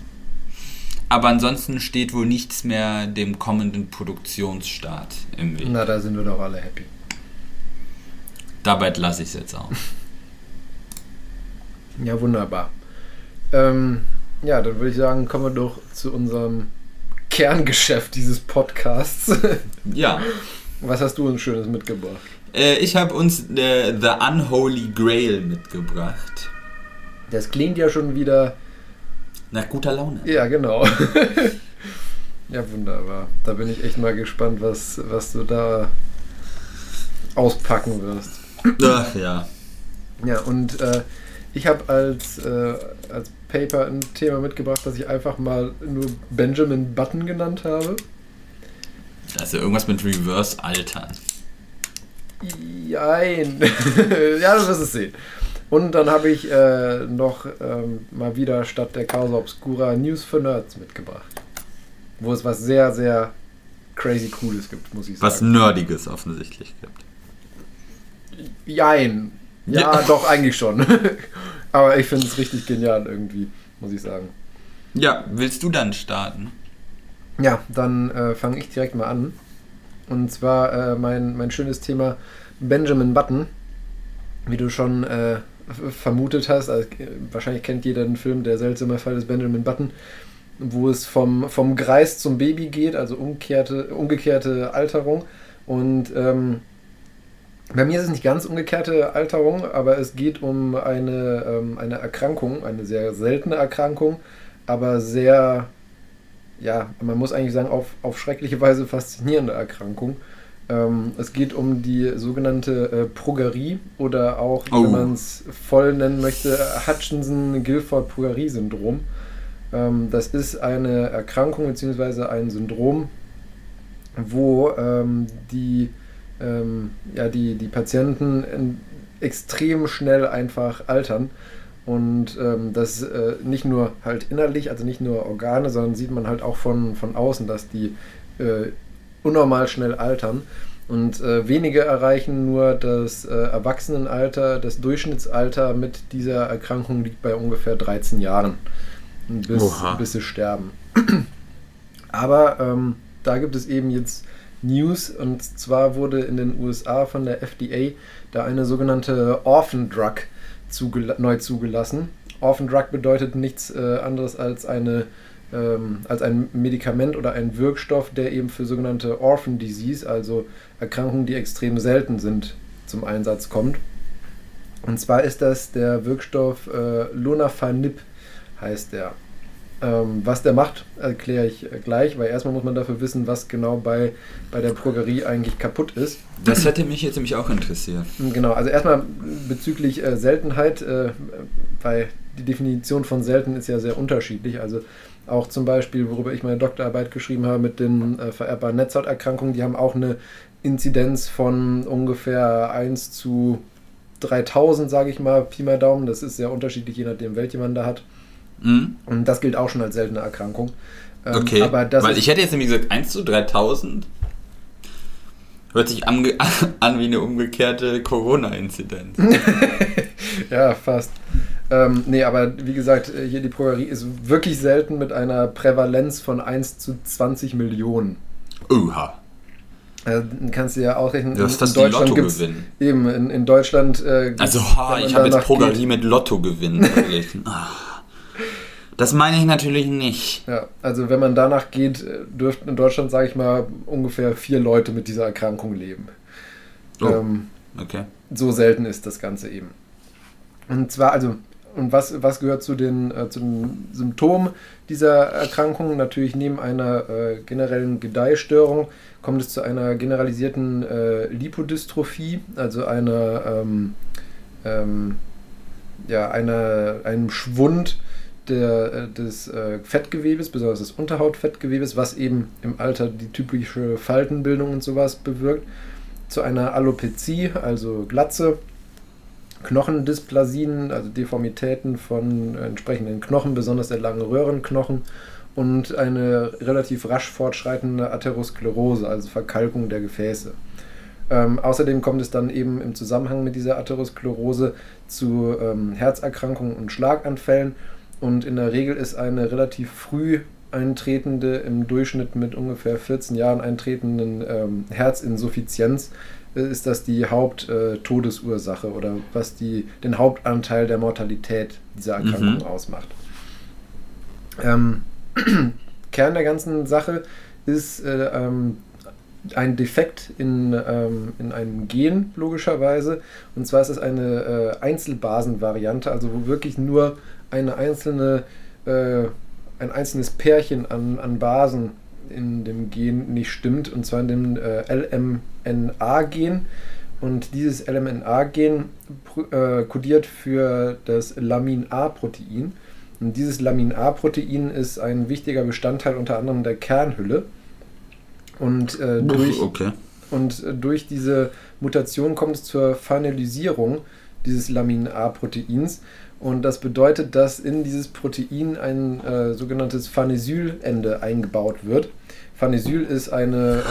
Aber ansonsten steht wohl nichts mehr dem kommenden Produktionsstart im Weg. Na, da sind wir doch alle happy. Dabei lasse ich es jetzt auch. Ja, wunderbar. Ähm, ja, dann würde ich sagen, kommen wir doch zu unserem Kerngeschäft dieses Podcasts. ja. Was hast du uns Schönes mitgebracht? Äh, ich habe uns äh, The Unholy Grail mitgebracht. Das klingt ja schon wieder. Nach guter Laune. Ja, genau. ja, wunderbar. Da bin ich echt mal gespannt, was, was du da auspacken wirst. Ach ja. Ja, und äh, ich habe als, äh, als Paper ein Thema mitgebracht, das ich einfach mal nur Benjamin Button genannt habe. Also irgendwas mit Reverse Altern. Jein. ja, du wirst es sehen. Und dann habe ich äh, noch ähm, mal wieder statt der Causa Obscura News für Nerds mitgebracht. Wo es was sehr, sehr crazy Cooles gibt, muss ich sagen. Was Nerdiges offensichtlich gibt. Jein. Ja, ja. doch, eigentlich schon. Aber ich finde es richtig genial irgendwie, muss ich sagen. Ja, willst du dann starten? Ja, dann äh, fange ich direkt mal an. Und zwar äh, mein, mein schönes Thema Benjamin Button. Wie du schon äh, vermutet hast, also, wahrscheinlich kennt jeder den Film Der seltsame Fall des Benjamin Button, wo es vom, vom Greis zum Baby geht, also umgekehrte, umgekehrte Alterung. Und ähm, bei mir ist es nicht ganz umgekehrte Alterung, aber es geht um eine, ähm, eine Erkrankung, eine sehr seltene Erkrankung, aber sehr, ja, man muss eigentlich sagen, auf, auf schreckliche Weise faszinierende Erkrankung. Ähm, es geht um die sogenannte äh, Progerie oder auch, oh. wenn man es voll nennen möchte, Hutchinson-Gilford-Progerie-Syndrom. Ähm, das ist eine Erkrankung bzw. ein Syndrom, wo ähm, die ähm, ja, die, die Patienten extrem schnell einfach altern. Und ähm, das äh, nicht nur halt innerlich, also nicht nur Organe, sondern sieht man halt auch von, von außen, dass die äh, unnormal schnell altern. Und äh, wenige erreichen nur das äh, Erwachsenenalter, das Durchschnittsalter mit dieser Erkrankung liegt bei ungefähr 13 Jahren, bis, bis sie sterben. Aber ähm, da gibt es eben jetzt News und zwar wurde in den USA von der FDA da eine sogenannte Orphan Drug zugel neu zugelassen. Orphan Drug bedeutet nichts äh, anderes als eine ähm, als ein Medikament oder ein Wirkstoff, der eben für sogenannte Orphan Disease, also Erkrankungen, die extrem selten sind, zum Einsatz kommt. Und zwar ist das der Wirkstoff äh, Lonafanib, heißt der. Ähm, was der macht, erkläre ich gleich, weil erstmal muss man dafür wissen, was genau bei, bei der Drogerie eigentlich kaputt ist. Das hätte mich jetzt nämlich auch interessiert. Genau, also erstmal bezüglich äh, Seltenheit, äh, weil die Definition von selten ist ja sehr unterschiedlich. Also auch zum Beispiel, worüber ich meine Doktorarbeit geschrieben habe mit den äh, vererbbaren Netzhauterkrankungen, die haben auch eine Inzidenz von ungefähr 1 zu 3000, sage ich mal, Pi mal Daumen. Das ist sehr unterschiedlich, je nachdem, welche man da hat. Mhm. Und das gilt auch schon als seltene Erkrankung. Ähm, okay, weil ich hätte jetzt nämlich gesagt 1 zu 3000. Hört sich an, an wie eine umgekehrte Corona-Inzidenz. ja, fast. Ähm, nee, aber wie gesagt, äh, hier die Progerie ist wirklich selten mit einer Prävalenz von 1 zu 20 Millionen. Oha. Äh, kannst du ja ausrechnen. Du hast das in Deutschland Lotto gewinnen. Eben, in, in Deutschland. Äh, also, ha, ich habe jetzt Progerie mit Lotto gewinnen. Ah. Das meine ich natürlich nicht. Ja, also wenn man danach geht, äh, dürften in Deutschland, sage ich mal, ungefähr vier Leute mit dieser Erkrankung leben. Oh, ähm, okay. So selten ist das Ganze eben. Und zwar, also, und was, was gehört zu den, äh, zu den Symptomen dieser Erkrankung? Natürlich neben einer äh, generellen Gedeihstörung kommt es zu einer generalisierten äh, Lipodystrophie, also einer, ähm, ähm, ja, einer, einem Schwund der, äh, des äh, Fettgewebes, besonders des Unterhautfettgewebes, was eben im Alter die typische Faltenbildung und sowas bewirkt, zu einer Alopezie, also Glatze, Knochendysplasien, also Deformitäten von entsprechenden Knochen, besonders der langen Röhrenknochen und eine relativ rasch fortschreitende Atherosklerose, also Verkalkung der Gefäße. Ähm, außerdem kommt es dann eben im Zusammenhang mit dieser Atherosklerose zu ähm, Herzerkrankungen und Schlaganfällen und in der Regel ist eine relativ früh eintretende, im Durchschnitt mit ungefähr 14 Jahren eintretenden ähm, Herzinsuffizienz, äh, ist das die Haupttodesursache äh, oder was die, den Hauptanteil der Mortalität dieser Erkrankung mhm. ausmacht. Ähm, Kern der ganzen Sache ist äh, ähm, ein Defekt in, ähm, in einem Gen, logischerweise. Und zwar ist es eine äh, Einzelbasenvariante, also wo wirklich nur eine einzelne, äh, ein einzelnes Pärchen an, an Basen in dem Gen nicht stimmt, und zwar in dem äh, LMNA-Gen. Und dieses LMNA-Gen äh, kodiert für das Lamin-A-Protein. Und dieses Lamin-A-Protein ist ein wichtiger Bestandteil unter anderem der Kernhülle. Und, äh, durch, okay. und äh, durch diese Mutation kommt es zur Phanylysierung dieses Lamin-A-Proteins. Und das bedeutet, dass in dieses Protein ein äh, sogenanntes Phanesylende eingebaut wird. Phanesyl ist eine,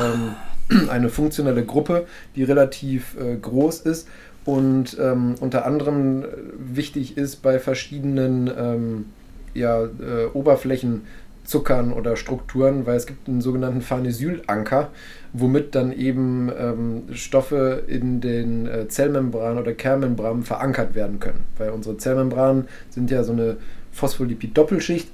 ähm, eine funktionelle Gruppe, die relativ äh, groß ist und ähm, unter anderem wichtig ist bei verschiedenen ähm, ja, äh, Oberflächen Zuckern oder Strukturen, weil es gibt einen sogenannten Phanesylanker, womit dann eben ähm, Stoffe in den äh, Zellmembranen oder Kernmembranen verankert werden können. Weil unsere Zellmembranen sind ja so eine Phospholipid-Doppelschicht.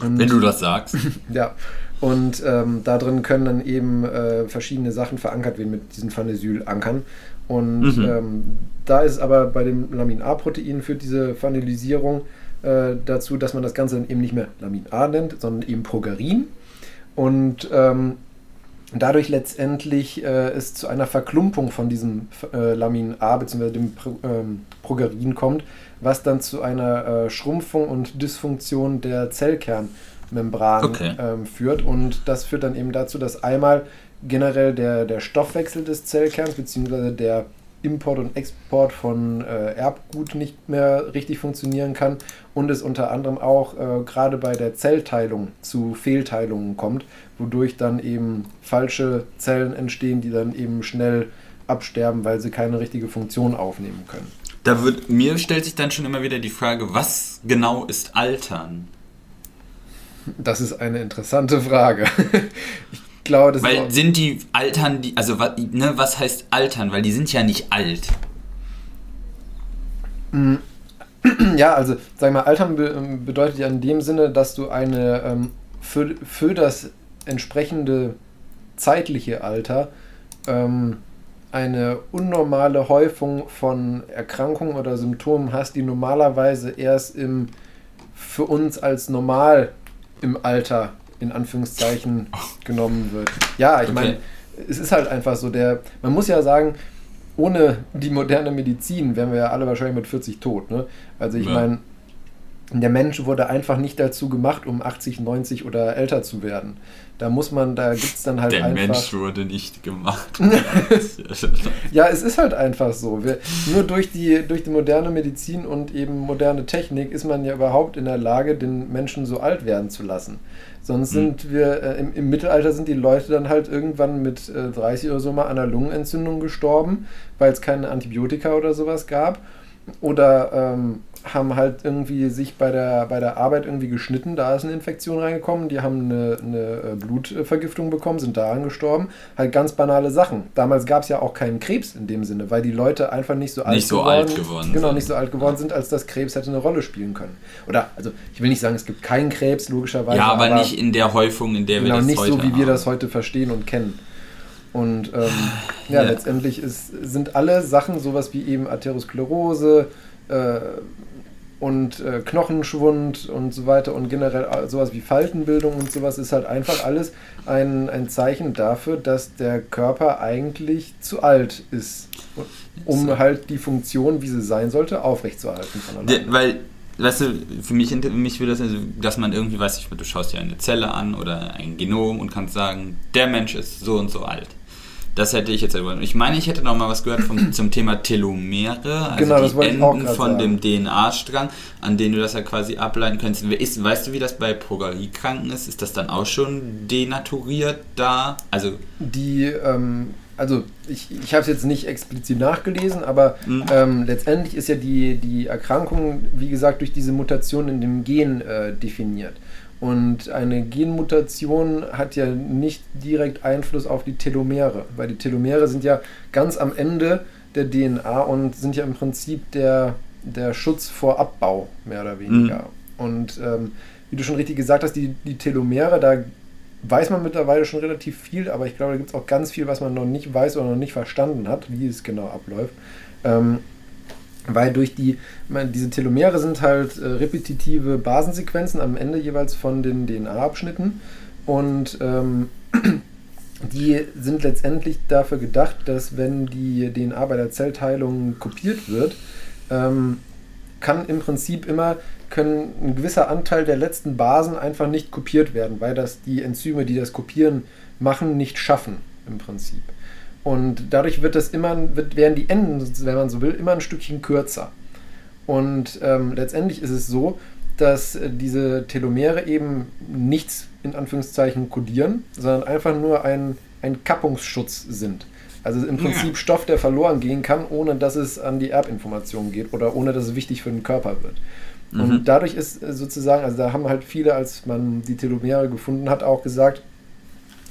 Wenn du das sagst. ja. Und ähm, da drin können dann eben äh, verschiedene Sachen verankert werden mit diesen Phanesylankern. Und mhm. ähm, da ist aber bei dem Lamin-A-Protein führt diese Phanylysierung äh, dazu, dass man das Ganze dann eben nicht mehr Lamin A nennt, sondern eben Progerin. Und ähm, dadurch letztendlich äh, es zu einer Verklumpung von diesem äh, Lamin A bzw. dem Pro, ähm, Progerin kommt, was dann zu einer äh, Schrumpfung und Dysfunktion der Zellkernmembran okay. ähm, führt. Und das führt dann eben dazu, dass einmal generell der, der Stoffwechsel des Zellkerns bzw. der Import und Export von äh, Erbgut nicht mehr richtig funktionieren kann und es unter anderem auch äh, gerade bei der Zellteilung zu Fehlteilungen kommt, wodurch dann eben falsche Zellen entstehen, die dann eben schnell absterben, weil sie keine richtige Funktion aufnehmen können. Da wird mir stellt sich dann schon immer wieder die Frage, was genau ist Altern? Das ist eine interessante Frage. ich glaube, das Weil sind die Altern, die, also ne, was heißt Altern? Weil die sind ja nicht alt. Mm. Ja, also sag mal, Altern be bedeutet ja in dem Sinne, dass du eine ähm, für, für das entsprechende zeitliche Alter ähm, eine unnormale Häufung von Erkrankungen oder Symptomen hast, die normalerweise erst im für uns als normal im Alter in Anführungszeichen genommen wird. Ja, ich okay. meine, es ist halt einfach so, der, man muss ja sagen, ohne die moderne Medizin wären wir ja alle wahrscheinlich mit 40 tot. Ne? Also ich ja. meine, der Mensch wurde einfach nicht dazu gemacht, um 80, 90 oder älter zu werden. Da muss man, da gibt es dann halt der einfach. Der Mensch wurde nicht gemacht. ja, es ist halt einfach so. Wir, nur durch die, durch die moderne Medizin und eben moderne Technik ist man ja überhaupt in der Lage, den Menschen so alt werden zu lassen. Sonst hm. sind wir, äh, im, im, Mittelalter sind die Leute dann halt irgendwann mit äh, 30 oder so mal an einer Lungenentzündung gestorben, weil es keine Antibiotika oder sowas gab. Oder ähm, haben halt irgendwie sich bei der, bei der Arbeit irgendwie geschnitten, da ist eine Infektion reingekommen, die haben eine, eine äh, Blutvergiftung bekommen, sind daran gestorben. Halt ganz banale Sachen. Damals gab es ja auch keinen Krebs in dem Sinne, weil die Leute einfach nicht so, nicht alt, so geworden, alt geworden Genau, sind. nicht so alt geworden sind, als dass Krebs hätte eine Rolle spielen können. Oder, also ich will nicht sagen, es gibt keinen Krebs, logischerweise. Ja, aber, aber nicht in der Häufung, in der genau, wir das nicht heute so, wie haben. wir das heute verstehen und kennen. Und ähm, ja, ja, letztendlich ist, sind alle Sachen, sowas wie eben Atherosklerose, äh, und äh, Knochenschwund und so weiter und generell sowas wie Faltenbildung und sowas ist halt einfach alles ein, ein Zeichen dafür, dass der Körper eigentlich zu alt ist, um halt die Funktion, wie sie sein sollte, aufrechtzuerhalten alleine. Weil weißt du, für mich, für mich will das, also, dass man irgendwie, weiß ich, du schaust dir eine Zelle an oder ein Genom und kannst sagen, der Mensch ist so und so alt. Das hätte ich jetzt wollen. Ich meine, ich hätte noch mal was gehört vom, zum Thema Telomere, also genau, die Enden von sagen. dem DNA-Strang, an denen du das ja quasi ableiten könntest. Ist, weißt du, wie das bei Progariekranken ist? Ist das dann auch schon denaturiert da? Also die, ähm, also ich, ich habe es jetzt nicht explizit nachgelesen, aber mhm. ähm, letztendlich ist ja die, die Erkrankung, wie gesagt, durch diese Mutation in dem Gen äh, definiert. Und eine Genmutation hat ja nicht direkt Einfluss auf die Telomere, weil die Telomere sind ja ganz am Ende der DNA und sind ja im Prinzip der, der Schutz vor Abbau, mehr oder weniger. Mhm. Und ähm, wie du schon richtig gesagt hast, die, die Telomere, da weiß man mittlerweile schon relativ viel, aber ich glaube, da gibt es auch ganz viel, was man noch nicht weiß oder noch nicht verstanden hat, wie es genau abläuft. Ähm, weil durch die, diese Telomere sind halt äh, repetitive Basensequenzen am Ende jeweils von den DNA-Abschnitten und ähm, die sind letztendlich dafür gedacht, dass wenn die DNA bei der Zellteilung kopiert wird, ähm, kann im Prinzip immer können ein gewisser Anteil der letzten Basen einfach nicht kopiert werden, weil das die Enzyme, die das Kopieren machen, nicht schaffen im Prinzip. Und dadurch wird das immer, wird, werden die Enden, wenn man so will, immer ein Stückchen kürzer. Und ähm, letztendlich ist es so, dass äh, diese Telomere eben nichts in Anführungszeichen kodieren, sondern einfach nur ein, ein Kappungsschutz sind. Also im Prinzip ja. Stoff, der verloren gehen kann, ohne dass es an die Erbinformation geht oder ohne dass es wichtig für den Körper wird. Mhm. Und dadurch ist äh, sozusagen, also da haben halt viele, als man die Telomere gefunden hat, auch gesagt,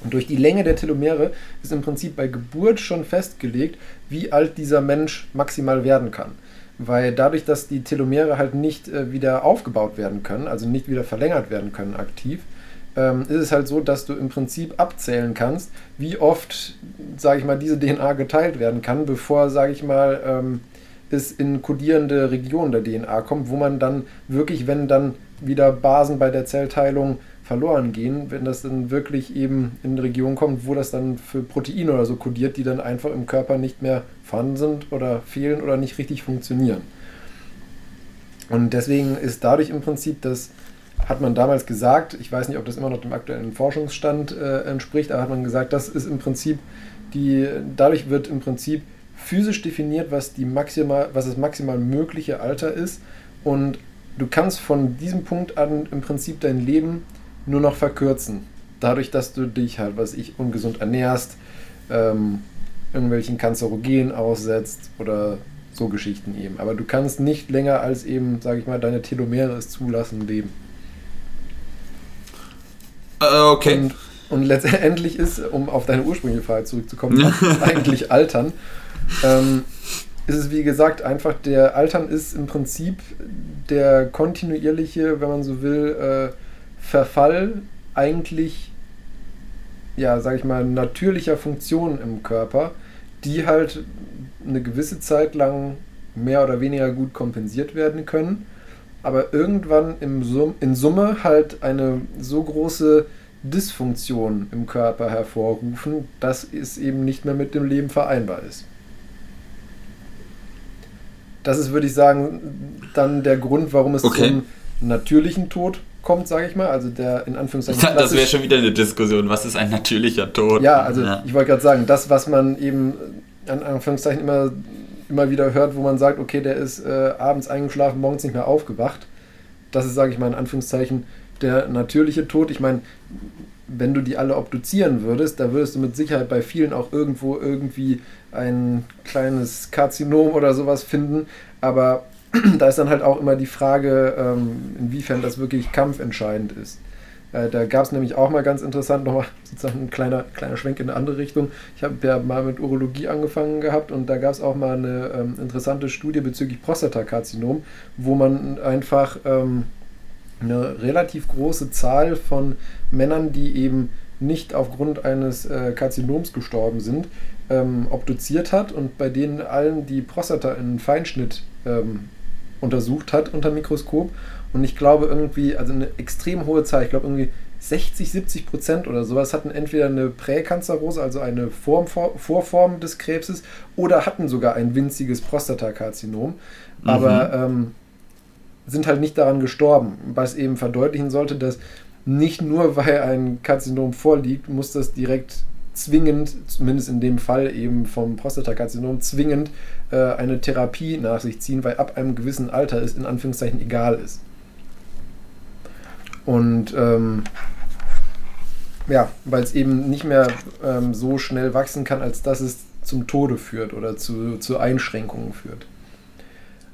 und durch die Länge der Telomere ist im Prinzip bei Geburt schon festgelegt, wie alt dieser Mensch maximal werden kann. Weil dadurch, dass die Telomere halt nicht äh, wieder aufgebaut werden können, also nicht wieder verlängert werden können aktiv, ähm, ist es halt so, dass du im Prinzip abzählen kannst, wie oft, sage ich mal, diese DNA geteilt werden kann, bevor, sage ich mal, ähm, es in kodierende Regionen der DNA kommt, wo man dann wirklich, wenn dann wieder Basen bei der Zellteilung verloren gehen, wenn das dann wirklich eben in eine Region kommt, wo das dann für Proteine oder so kodiert, die dann einfach im Körper nicht mehr vorhanden sind oder fehlen oder nicht richtig funktionieren. Und deswegen ist dadurch im Prinzip das, hat man damals gesagt, ich weiß nicht, ob das immer noch dem aktuellen Forschungsstand äh, entspricht, aber hat man gesagt, das ist im Prinzip die, dadurch wird im Prinzip physisch definiert, was, die maximal, was das maximal mögliche Alter ist und du kannst von diesem Punkt an im Prinzip dein Leben nur noch verkürzen. Dadurch, dass du dich halt, was ich, ungesund ernährst, ähm, irgendwelchen Kanzerogenen aussetzt oder so Geschichten eben. Aber du kannst nicht länger als eben, sage ich mal, deine Telomere es zulassen, leben. Uh, okay. Und, und, letztendlich ist, um auf deine ursprüngliche Frage zurückzukommen, was eigentlich Altern? Ähm, ist es wie gesagt einfach, der Altern ist im Prinzip der kontinuierliche, wenn man so will, äh, Verfall eigentlich, ja, sag ich mal, natürlicher Funktionen im Körper, die halt eine gewisse Zeit lang mehr oder weniger gut kompensiert werden können, aber irgendwann im Sum in Summe halt eine so große Dysfunktion im Körper hervorrufen, dass es eben nicht mehr mit dem Leben vereinbar ist. Das ist, würde ich sagen, dann der Grund, warum es okay. zum natürlichen Tod kommt, sage ich mal, also der in Anführungszeichen. Das wäre schon wieder eine Diskussion. Was ist ein natürlicher Tod? Ja, also ja. ich wollte gerade sagen, das, was man eben in Anführungszeichen immer, immer wieder hört, wo man sagt, okay, der ist äh, abends eingeschlafen, morgens nicht mehr aufgewacht. Das ist, sage ich mal, in Anführungszeichen der natürliche Tod. Ich meine, wenn du die alle obduzieren würdest, da würdest du mit Sicherheit bei vielen auch irgendwo irgendwie ein kleines Karzinom oder sowas finden. Aber da ist dann halt auch immer die Frage, ähm, inwiefern das wirklich kampfentscheidend ist. Äh, da gab es nämlich auch mal ganz interessant, nochmal sozusagen ein kleiner, kleiner Schwenk in eine andere Richtung. Ich habe ja mal mit Urologie angefangen gehabt und da gab es auch mal eine ähm, interessante Studie bezüglich Prostatakarzinom, wo man einfach ähm, eine relativ große Zahl von Männern, die eben nicht aufgrund eines äh, Karzinoms gestorben sind, ähm, obduziert hat und bei denen allen die Prostata in Feinschnitt ähm, untersucht hat unter Mikroskop. Und ich glaube irgendwie, also eine extrem hohe Zahl, ich glaube irgendwie 60, 70 Prozent oder sowas hatten entweder eine Präkanzerose, also eine Form, Vorform des Krebses, oder hatten sogar ein winziges Prostatakarzinom. Mhm. Aber ähm, sind halt nicht daran gestorben, was eben verdeutlichen sollte, dass nicht nur weil ein Karzinom vorliegt, muss das direkt zwingend, zumindest in dem Fall eben vom Prostatakarzinom, zwingend äh, eine Therapie nach sich ziehen, weil ab einem gewissen Alter es in Anführungszeichen egal ist. Und ähm, ja, weil es eben nicht mehr ähm, so schnell wachsen kann, als dass es zum Tode führt oder zu, zu Einschränkungen führt.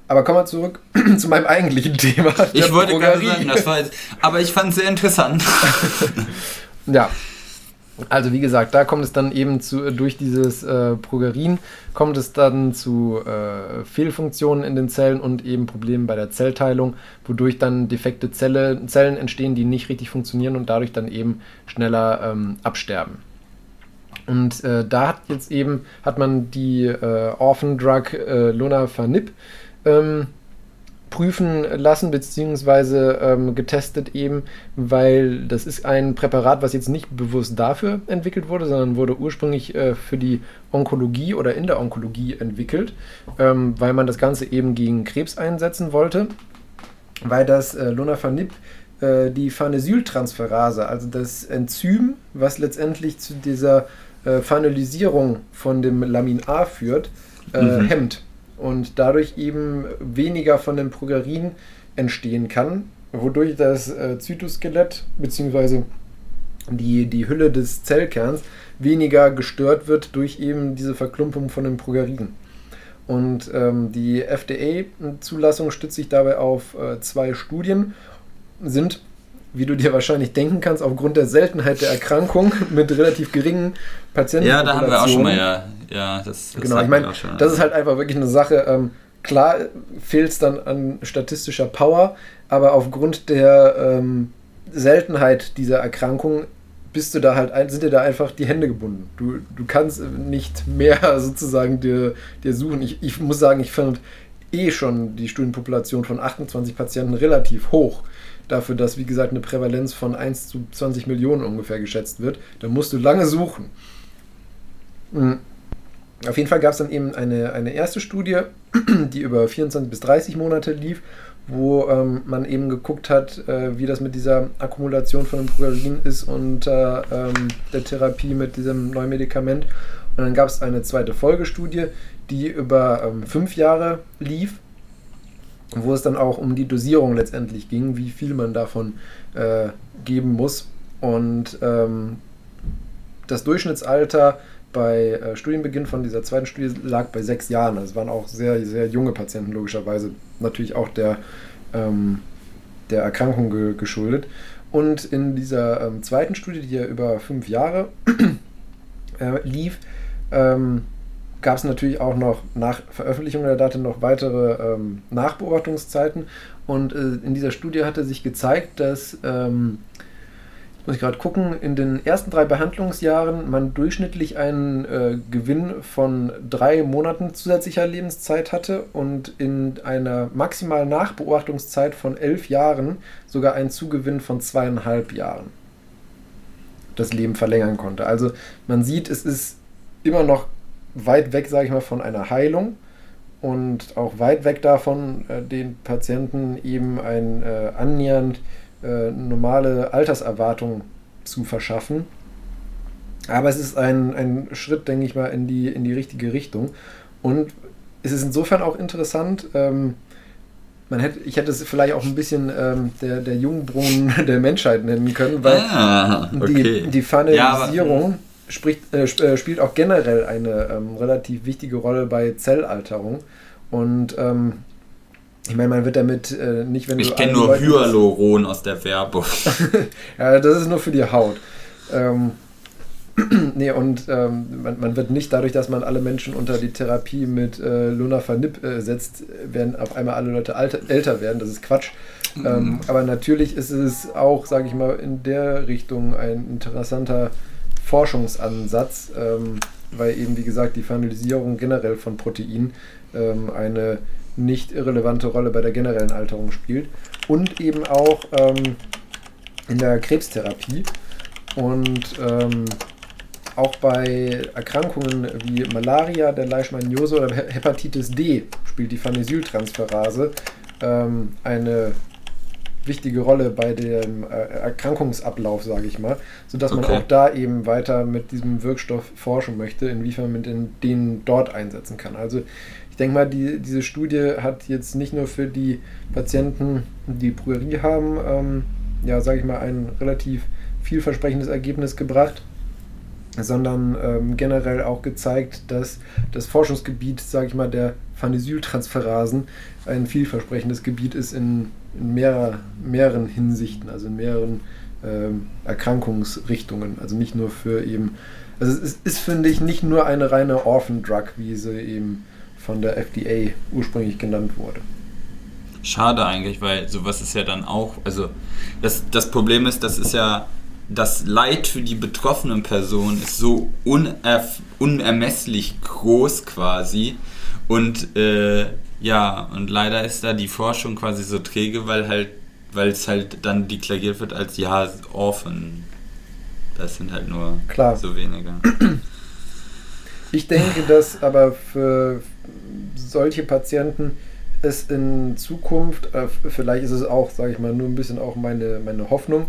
Aber kommen wir zurück zu meinem eigentlichen Thema. Ich wollte gerade sagen, das war jetzt, aber ich fand es sehr interessant. ja. Also wie gesagt, da kommt es dann eben zu, durch dieses äh, Progerin, kommt es dann zu äh, Fehlfunktionen in den Zellen und eben Problemen bei der Zellteilung, wodurch dann defekte Zelle, Zellen entstehen, die nicht richtig funktionieren und dadurch dann eben schneller ähm, absterben. Und äh, da hat jetzt eben, hat man die äh, Orphan Drug äh, Lonafanib ähm, prüfen lassen, beziehungsweise ähm, getestet eben, weil das ist ein Präparat, was jetzt nicht bewusst dafür entwickelt wurde, sondern wurde ursprünglich äh, für die Onkologie oder in der Onkologie entwickelt, ähm, weil man das Ganze eben gegen Krebs einsetzen wollte, weil das äh, Lonafanib äh, die Phanesyltransferase, also das Enzym, was letztendlich zu dieser äh, Phanelisierung von dem Lamin A führt, äh, mhm. hemmt und dadurch eben weniger von dem Progerin entstehen kann, wodurch das äh, Zytoskelett bzw. Die, die Hülle des Zellkerns weniger gestört wird durch eben diese Verklumpung von dem Progerin. Und ähm, die FDA-Zulassung stützt sich dabei auf äh, zwei Studien, sind wie du dir wahrscheinlich denken kannst, aufgrund der Seltenheit der Erkrankung mit relativ geringen Patienten. Ja, da haben wir auch schon mal, ja. Ja das, das genau, ich meine, das ist halt einfach wirklich eine Sache. Ähm, klar fehlt es dann an statistischer Power, aber aufgrund der ähm, Seltenheit dieser Erkrankung bist du da halt ein, sind dir da einfach die Hände gebunden. Du, du kannst nicht mehr sozusagen dir, dir suchen. Ich, ich muss sagen, ich fand eh schon die Studienpopulation von 28 Patienten relativ hoch dafür, dass, wie gesagt, eine Prävalenz von 1 zu 20 Millionen ungefähr geschätzt wird, dann musst du lange suchen. Mhm. Auf jeden Fall gab es dann eben eine, eine erste Studie, die über 24 bis 30 Monate lief, wo ähm, man eben geguckt hat, äh, wie das mit dieser Akkumulation von dem Progerin ist unter ähm, der Therapie mit diesem neuen Medikament. Und dann gab es eine zweite Folgestudie, die über ähm, fünf Jahre lief wo es dann auch um die Dosierung letztendlich ging, wie viel man davon äh, geben muss. Und ähm, das Durchschnittsalter bei äh, Studienbeginn von dieser zweiten Studie lag bei sechs Jahren. Also es waren auch sehr, sehr junge Patienten, logischerweise natürlich auch der, ähm, der Erkrankung ge geschuldet. Und in dieser ähm, zweiten Studie, die ja über fünf Jahre äh, lief, ähm, gab es natürlich auch noch nach Veröffentlichung der Daten noch weitere ähm, Nachbeobachtungszeiten. Und äh, in dieser Studie hatte sich gezeigt, dass, ähm, muss ich gerade gucken, in den ersten drei Behandlungsjahren man durchschnittlich einen äh, Gewinn von drei Monaten zusätzlicher Lebenszeit hatte und in einer maximalen Nachbeobachtungszeit von elf Jahren sogar einen Zugewinn von zweieinhalb Jahren das Leben verlängern konnte. Also man sieht, es ist immer noch weit weg, sage ich mal, von einer Heilung. und auch weit weg davon, äh, den Patienten eben ein äh, annähernd äh, normale Alterserwartung zu verschaffen. Aber es ist ein, ein Schritt, denke ich mal, in die, in die richtige Richtung. Und es ist insofern auch interessant, ähm, man hätte, ich hätte es vielleicht auch ein bisschen ähm, der, der Jungbrunnen der Menschheit nennen können, weil ah, okay. die, die Funnellisierung ja, spricht, äh, äh, spielt auch generell eine ähm, relativ wichtige Rolle bei Zellalterung. Und ähm, ich meine, man wird damit äh, nicht, wenn ich kenne nur Hyaluron aus der Werbung. ja, das ist nur für die Haut. Ähm, nee, und ähm, man, man, wird nicht dadurch, dass man alle Menschen unter die Therapie mit äh, Lunafanib äh, setzt, werden auf einmal alle Leute alter, älter werden. Das ist Quatsch. Mhm. Ähm, aber natürlich ist es auch, sage ich mal, in der Richtung ein interessanter Forschungsansatz, ähm, weil eben, wie gesagt, die Familisierung generell von Proteinen ähm, eine nicht irrelevante Rolle bei der generellen Alterung spielt. Und eben auch ähm, in der Krebstherapie. Und ähm, auch bei Erkrankungen wie Malaria, der Leishmaniose oder Hepatitis D spielt die Phanesyltransferase ähm, eine wichtige Rolle bei dem äh, Erkrankungsablauf, sage ich mal, sodass okay. man auch da eben weiter mit diesem Wirkstoff forschen möchte, inwiefern man den, den dort einsetzen kann. Also ich denke mal, die, diese Studie hat jetzt nicht nur für die Patienten, die Pruerie haben, ähm, ja, sage ich mal, ein relativ vielversprechendes Ergebnis gebracht, sondern ähm, generell auch gezeigt, dass das Forschungsgebiet, sage ich mal, der Phanesyltransferasen ein vielversprechendes Gebiet ist in, in mehrer, mehreren Hinsichten, also in mehreren ähm, Erkrankungsrichtungen. Also nicht nur für eben, also es ist, ist, finde ich, nicht nur eine reine Orphan-Drug, wie sie eben von der FDA ursprünglich genannt wurde. Schade eigentlich, weil sowas ist ja dann auch, also das, das Problem ist, das ist ja das Leid für die betroffenen Personen ist so uner unermesslich groß quasi. Und äh, ja, und leider ist da die Forschung quasi so träge, weil halt, weil es halt dann deklariert wird als ja, Orphan. Das sind halt nur Klar. so wenige. Ich denke, dass aber für solche Patienten es in Zukunft, äh, vielleicht ist es auch, sage ich mal, nur ein bisschen auch meine, meine Hoffnung,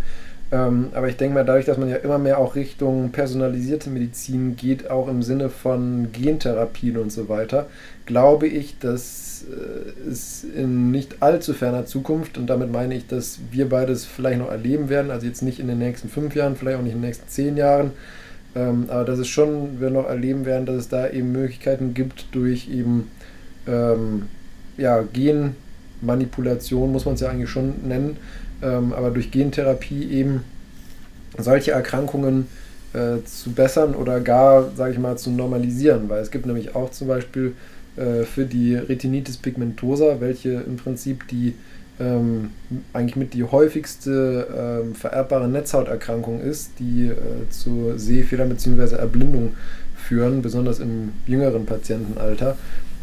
ähm, aber ich denke mal, dadurch, dass man ja immer mehr auch Richtung personalisierte Medizin geht, auch im Sinne von Gentherapien und so weiter, glaube ich, dass äh, es in nicht allzu ferner Zukunft, und damit meine ich, dass wir beides vielleicht noch erleben werden, also jetzt nicht in den nächsten fünf Jahren, vielleicht auch nicht in den nächsten zehn Jahren, ähm, aber dass es schon, wir noch erleben werden, dass es da eben Möglichkeiten gibt, durch eben ähm, ja, Genmanipulation, muss man es ja eigentlich schon nennen, ähm, aber durch Gentherapie eben solche Erkrankungen äh, zu bessern oder gar, sage ich mal, zu normalisieren. Weil es gibt nämlich auch zum Beispiel äh, für die Retinitis pigmentosa, welche im Prinzip die ähm, eigentlich mit die häufigste ähm, vererbbare Netzhauterkrankung ist, die äh, zu Sehfehler bzw. Erblindung führen, besonders im jüngeren Patientenalter,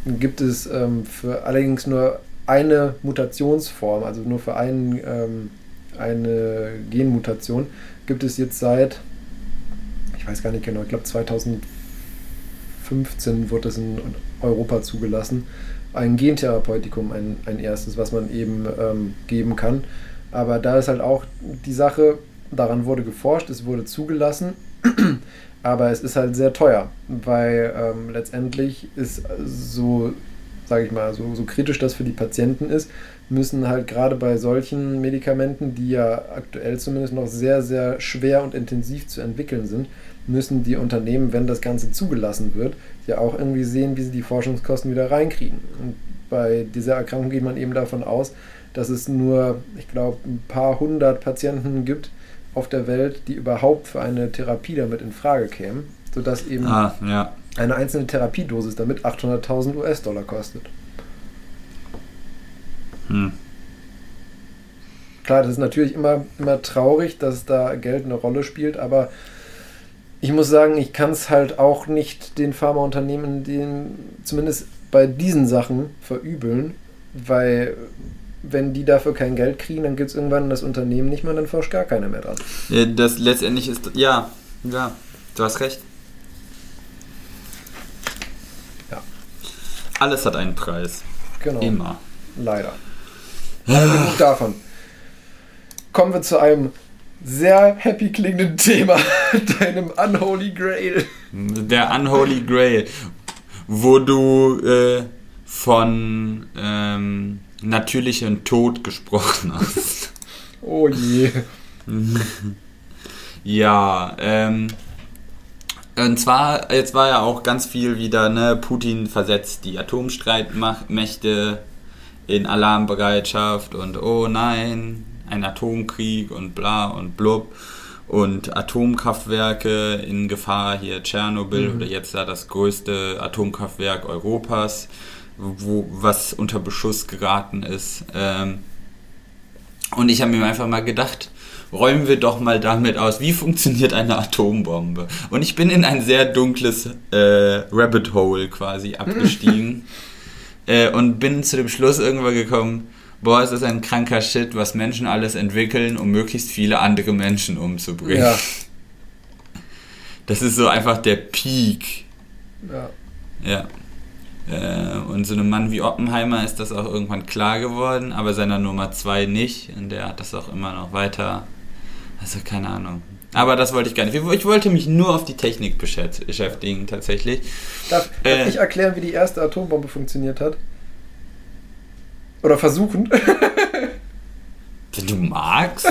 gibt es ähm, für allerdings nur eine Mutationsform, also nur für einen, ähm, eine Genmutation, gibt es jetzt seit, ich weiß gar nicht genau, ich glaube 2015 wurde es in Europa zugelassen, ein Gentherapeutikum, ein, ein erstes, was man eben ähm, geben kann. Aber da ist halt auch die Sache, daran wurde geforscht, es wurde zugelassen, aber es ist halt sehr teuer, weil ähm, letztendlich ist so sage ich mal, so, so kritisch das für die Patienten ist, müssen halt gerade bei solchen Medikamenten, die ja aktuell zumindest noch sehr, sehr schwer und intensiv zu entwickeln sind, müssen die Unternehmen, wenn das Ganze zugelassen wird, ja auch irgendwie sehen, wie sie die Forschungskosten wieder reinkriegen. Und bei dieser Erkrankung geht man eben davon aus, dass es nur, ich glaube, ein paar hundert Patienten gibt auf der Welt, die überhaupt für eine Therapie damit in Frage kämen, sodass eben ah, ja eine einzelne Therapiedosis damit 800.000 US-Dollar kostet. Hm. Klar, das ist natürlich immer, immer traurig, dass da Geld eine Rolle spielt, aber ich muss sagen, ich kann es halt auch nicht den Pharmaunternehmen, den, zumindest bei diesen Sachen, verübeln, weil wenn die dafür kein Geld kriegen, dann gibt es irgendwann das Unternehmen nicht mehr, dann forscht gar keiner mehr dran. Das letztendlich ist, ja, ja, du hast recht. Alles hat einen Preis. Genau. Immer. Leider. Aber genug davon. Kommen wir zu einem sehr happy klingenden Thema, deinem Unholy Grail. Der Unholy Grail, wo du äh, von ähm, natürlichem Tod gesprochen hast. Oh je. ja, ähm, und zwar, jetzt war ja auch ganz viel wieder, ne, Putin versetzt die Atomstreitmächte in Alarmbereitschaft und oh nein, ein Atomkrieg und bla und blub und Atomkraftwerke in Gefahr, hier Tschernobyl mhm. oder jetzt da das größte Atomkraftwerk Europas, wo, was unter Beschuss geraten ist. Ähm, und ich habe mir einfach mal gedacht, räumen wir doch mal damit aus, wie funktioniert eine Atombombe. Und ich bin in ein sehr dunkles äh, Rabbit Hole quasi abgestiegen äh, und bin zu dem Schluss irgendwann gekommen, boah, es ist ein kranker Shit, was Menschen alles entwickeln, um möglichst viele andere Menschen umzubringen. Ja. Das ist so einfach der Peak. Ja. Ja. Äh, und so einem Mann wie Oppenheimer ist das auch irgendwann klar geworden, aber seiner Nummer 2 nicht. Und der hat das auch immer noch weiter. Also keine Ahnung. Aber das wollte ich gar nicht. Ich wollte mich nur auf die Technik beschäftigen, tatsächlich. Darf, darf äh, ich erklären, wie die erste Atombombe funktioniert hat? Oder versuchen? Wenn du magst.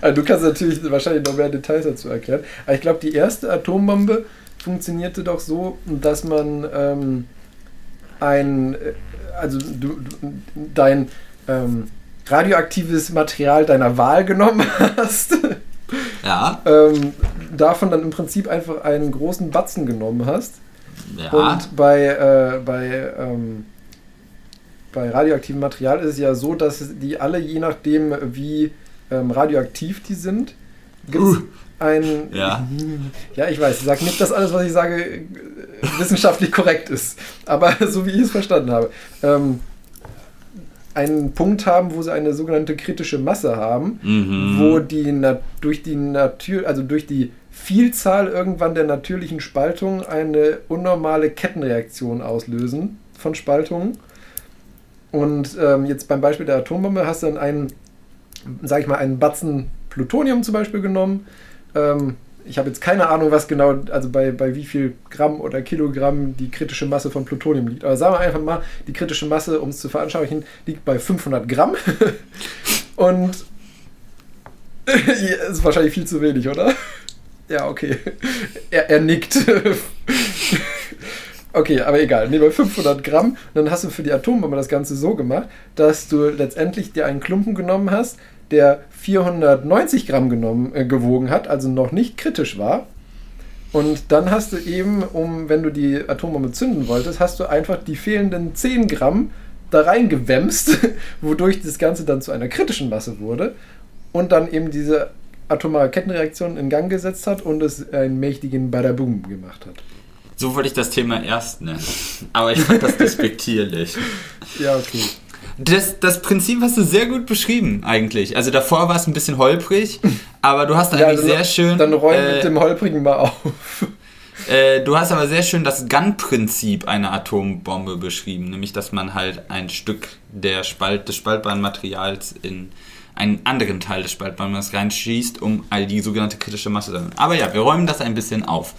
Also du kannst natürlich wahrscheinlich noch mehr Details dazu erklären. Aber ich glaube, die erste Atombombe funktionierte doch so, dass man ähm, ein, äh, also du, du dein ähm, radioaktives Material deiner Wahl genommen hast. Ja. Ähm, davon dann im Prinzip einfach einen großen Batzen genommen hast. Ja. Und bei, äh, bei, ähm, bei radioaktivem Material ist es ja so, dass die alle, je nachdem, wie ähm, radioaktiv die sind, gibt es uh. ein. Ja. ja, ich weiß, ich sage nicht, dass alles, was ich sage, wissenschaftlich korrekt ist. Aber so wie ich es verstanden habe. Ähm, einen Punkt haben, wo sie eine sogenannte kritische Masse haben, mhm. wo die durch die Natur, also durch die Vielzahl irgendwann der natürlichen Spaltung eine unnormale Kettenreaktion auslösen von Spaltungen. Und ähm, jetzt beim Beispiel der Atombombe hast du dann einen, sag ich mal, einen Batzen Plutonium zum Beispiel genommen. Ähm, ich habe jetzt keine Ahnung, was genau, also bei, bei wie viel Gramm oder Kilogramm die kritische Masse von Plutonium liegt. Aber sagen wir einfach mal, die kritische Masse, um es zu veranschaulichen, liegt bei 500 Gramm. Und ist wahrscheinlich viel zu wenig, oder? Ja, okay. Er, er nickt. Okay, aber egal. Nehmen wir 500 Gramm. dann hast du für die Atombombe das Ganze so gemacht, dass du letztendlich dir einen Klumpen genommen hast, der 490 Gramm genommen, äh, gewogen hat, also noch nicht kritisch war. Und dann hast du eben, um, wenn du die Atombombe zünden wolltest, hast du einfach die fehlenden 10 Gramm da reingewämst, wodurch das Ganze dann zu einer kritischen Masse wurde und dann eben diese atomare Kettenreaktion in Gang gesetzt hat und es einen mächtigen Badaboom gemacht hat. So wollte ich das Thema erst nennen. Aber ich fand das despektierlich. ja, okay. Das, das Prinzip hast du sehr gut beschrieben, eigentlich. Also davor war es ein bisschen holprig, aber du hast ja, eigentlich also, sehr schön. Dann räum äh, mit dem Holprigen mal auf. Äh, du hast aber sehr schön das Gun-Prinzip einer Atombombe beschrieben, nämlich dass man halt ein Stück der Spalt, des spaltbaren Materials in einen anderen Teil des Materials reinschießt, um all die sogenannte kritische Masse zu Aber ja, wir räumen das ein bisschen auf.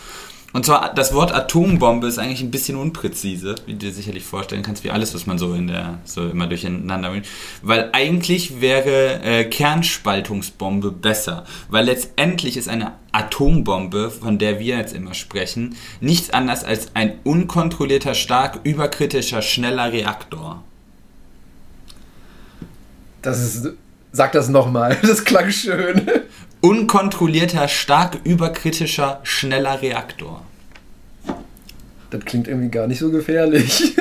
Und zwar, das Wort Atombombe ist eigentlich ein bisschen unpräzise, wie du dir sicherlich vorstellen kannst, wie alles, was man so in der, so immer durcheinander bringt. Weil eigentlich wäre äh, Kernspaltungsbombe besser. Weil letztendlich ist eine Atombombe, von der wir jetzt immer sprechen, nichts anderes als ein unkontrollierter, stark überkritischer, schneller Reaktor. Das ist. Sag das nochmal, das klang schön unkontrollierter, stark überkritischer, schneller Reaktor. Das klingt irgendwie gar nicht so gefährlich.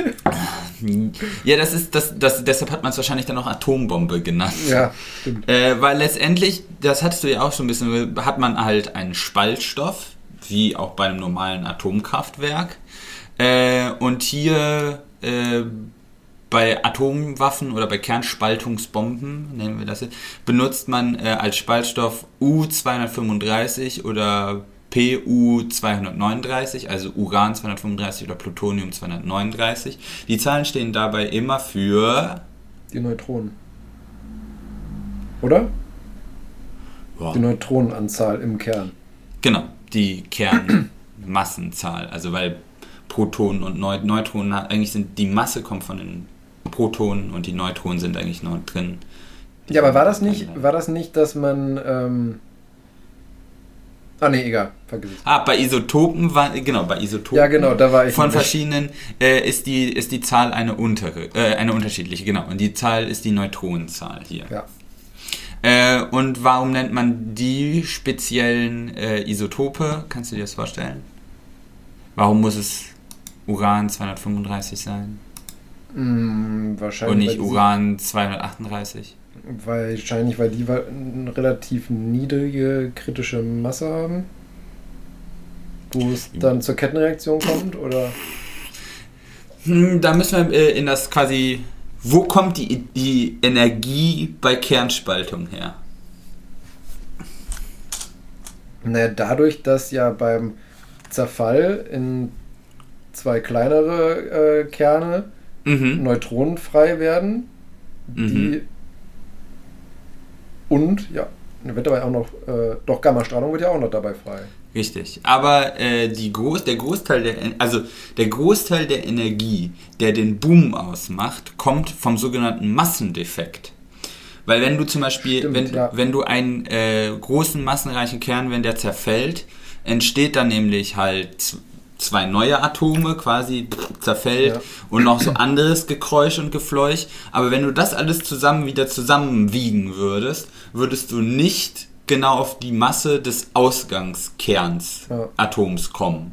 ja, das ist, das, das, deshalb hat man es wahrscheinlich dann auch Atombombe genannt. Ja, stimmt. Äh, weil letztendlich, das hattest du ja auch schon ein bisschen, hat man halt einen Spaltstoff, wie auch bei einem normalen Atomkraftwerk. Äh, und hier äh, bei Atomwaffen oder bei Kernspaltungsbomben, nennen wir das jetzt, benutzt man äh, als Spaltstoff U235 oder Pu239, also Uran 235 oder Plutonium 239. Die Zahlen stehen dabei immer für die Neutronen. Oder? Ja. Die Neutronenanzahl im Kern. Genau, die Kernmassenzahl. Also weil Protonen und Neutronen eigentlich sind, die Masse kommt von den Protonen und die Neutronen sind eigentlich noch drin. Ja, aber war das nicht, war das nicht, dass man ähm, Ah, nee, egal. Vergiss es. Ah, bei Isotopen war, genau, bei Isotopen. Ja, genau, da war ich. Von verschiedenen äh, ist, die, ist die Zahl eine untere, äh, eine unterschiedliche, genau. Und die Zahl ist die Neutronenzahl hier. Ja. Äh, und warum nennt man die speziellen äh, Isotope? Kannst du dir das vorstellen? Warum muss es Uran 235 sein? Mm, wahrscheinlich. Und nicht Uran 238? Wahrscheinlich, weil die eine relativ niedrige kritische Masse haben. Wo es dann zur Kettenreaktion kommt, oder? Hm, da müssen wir äh, in das quasi. Wo kommt die, die Energie bei Kernspaltung her? Naja, dadurch, dass ja beim Zerfall in zwei kleinere äh, Kerne mhm. Neutronen frei werden, die mhm. Und ja, wird dabei auch noch, äh, doch Gammastrahlung wird ja auch noch dabei frei. Richtig. Aber äh, die Groß, der Großteil der also der Großteil der Energie, der den Boom ausmacht, kommt vom sogenannten Massendefekt. Weil wenn du zum Beispiel, Stimmt, wenn, ja. wenn du einen äh, großen massenreichen Kern, wenn der zerfällt, entsteht dann nämlich halt zwei neue Atome quasi zerfällt ja. und noch so anderes Gekräusch und Gefleuch. Aber wenn du das alles zusammen wieder zusammenwiegen würdest, würdest du nicht genau auf die Masse des Ausgangskerns ja. Atoms kommen.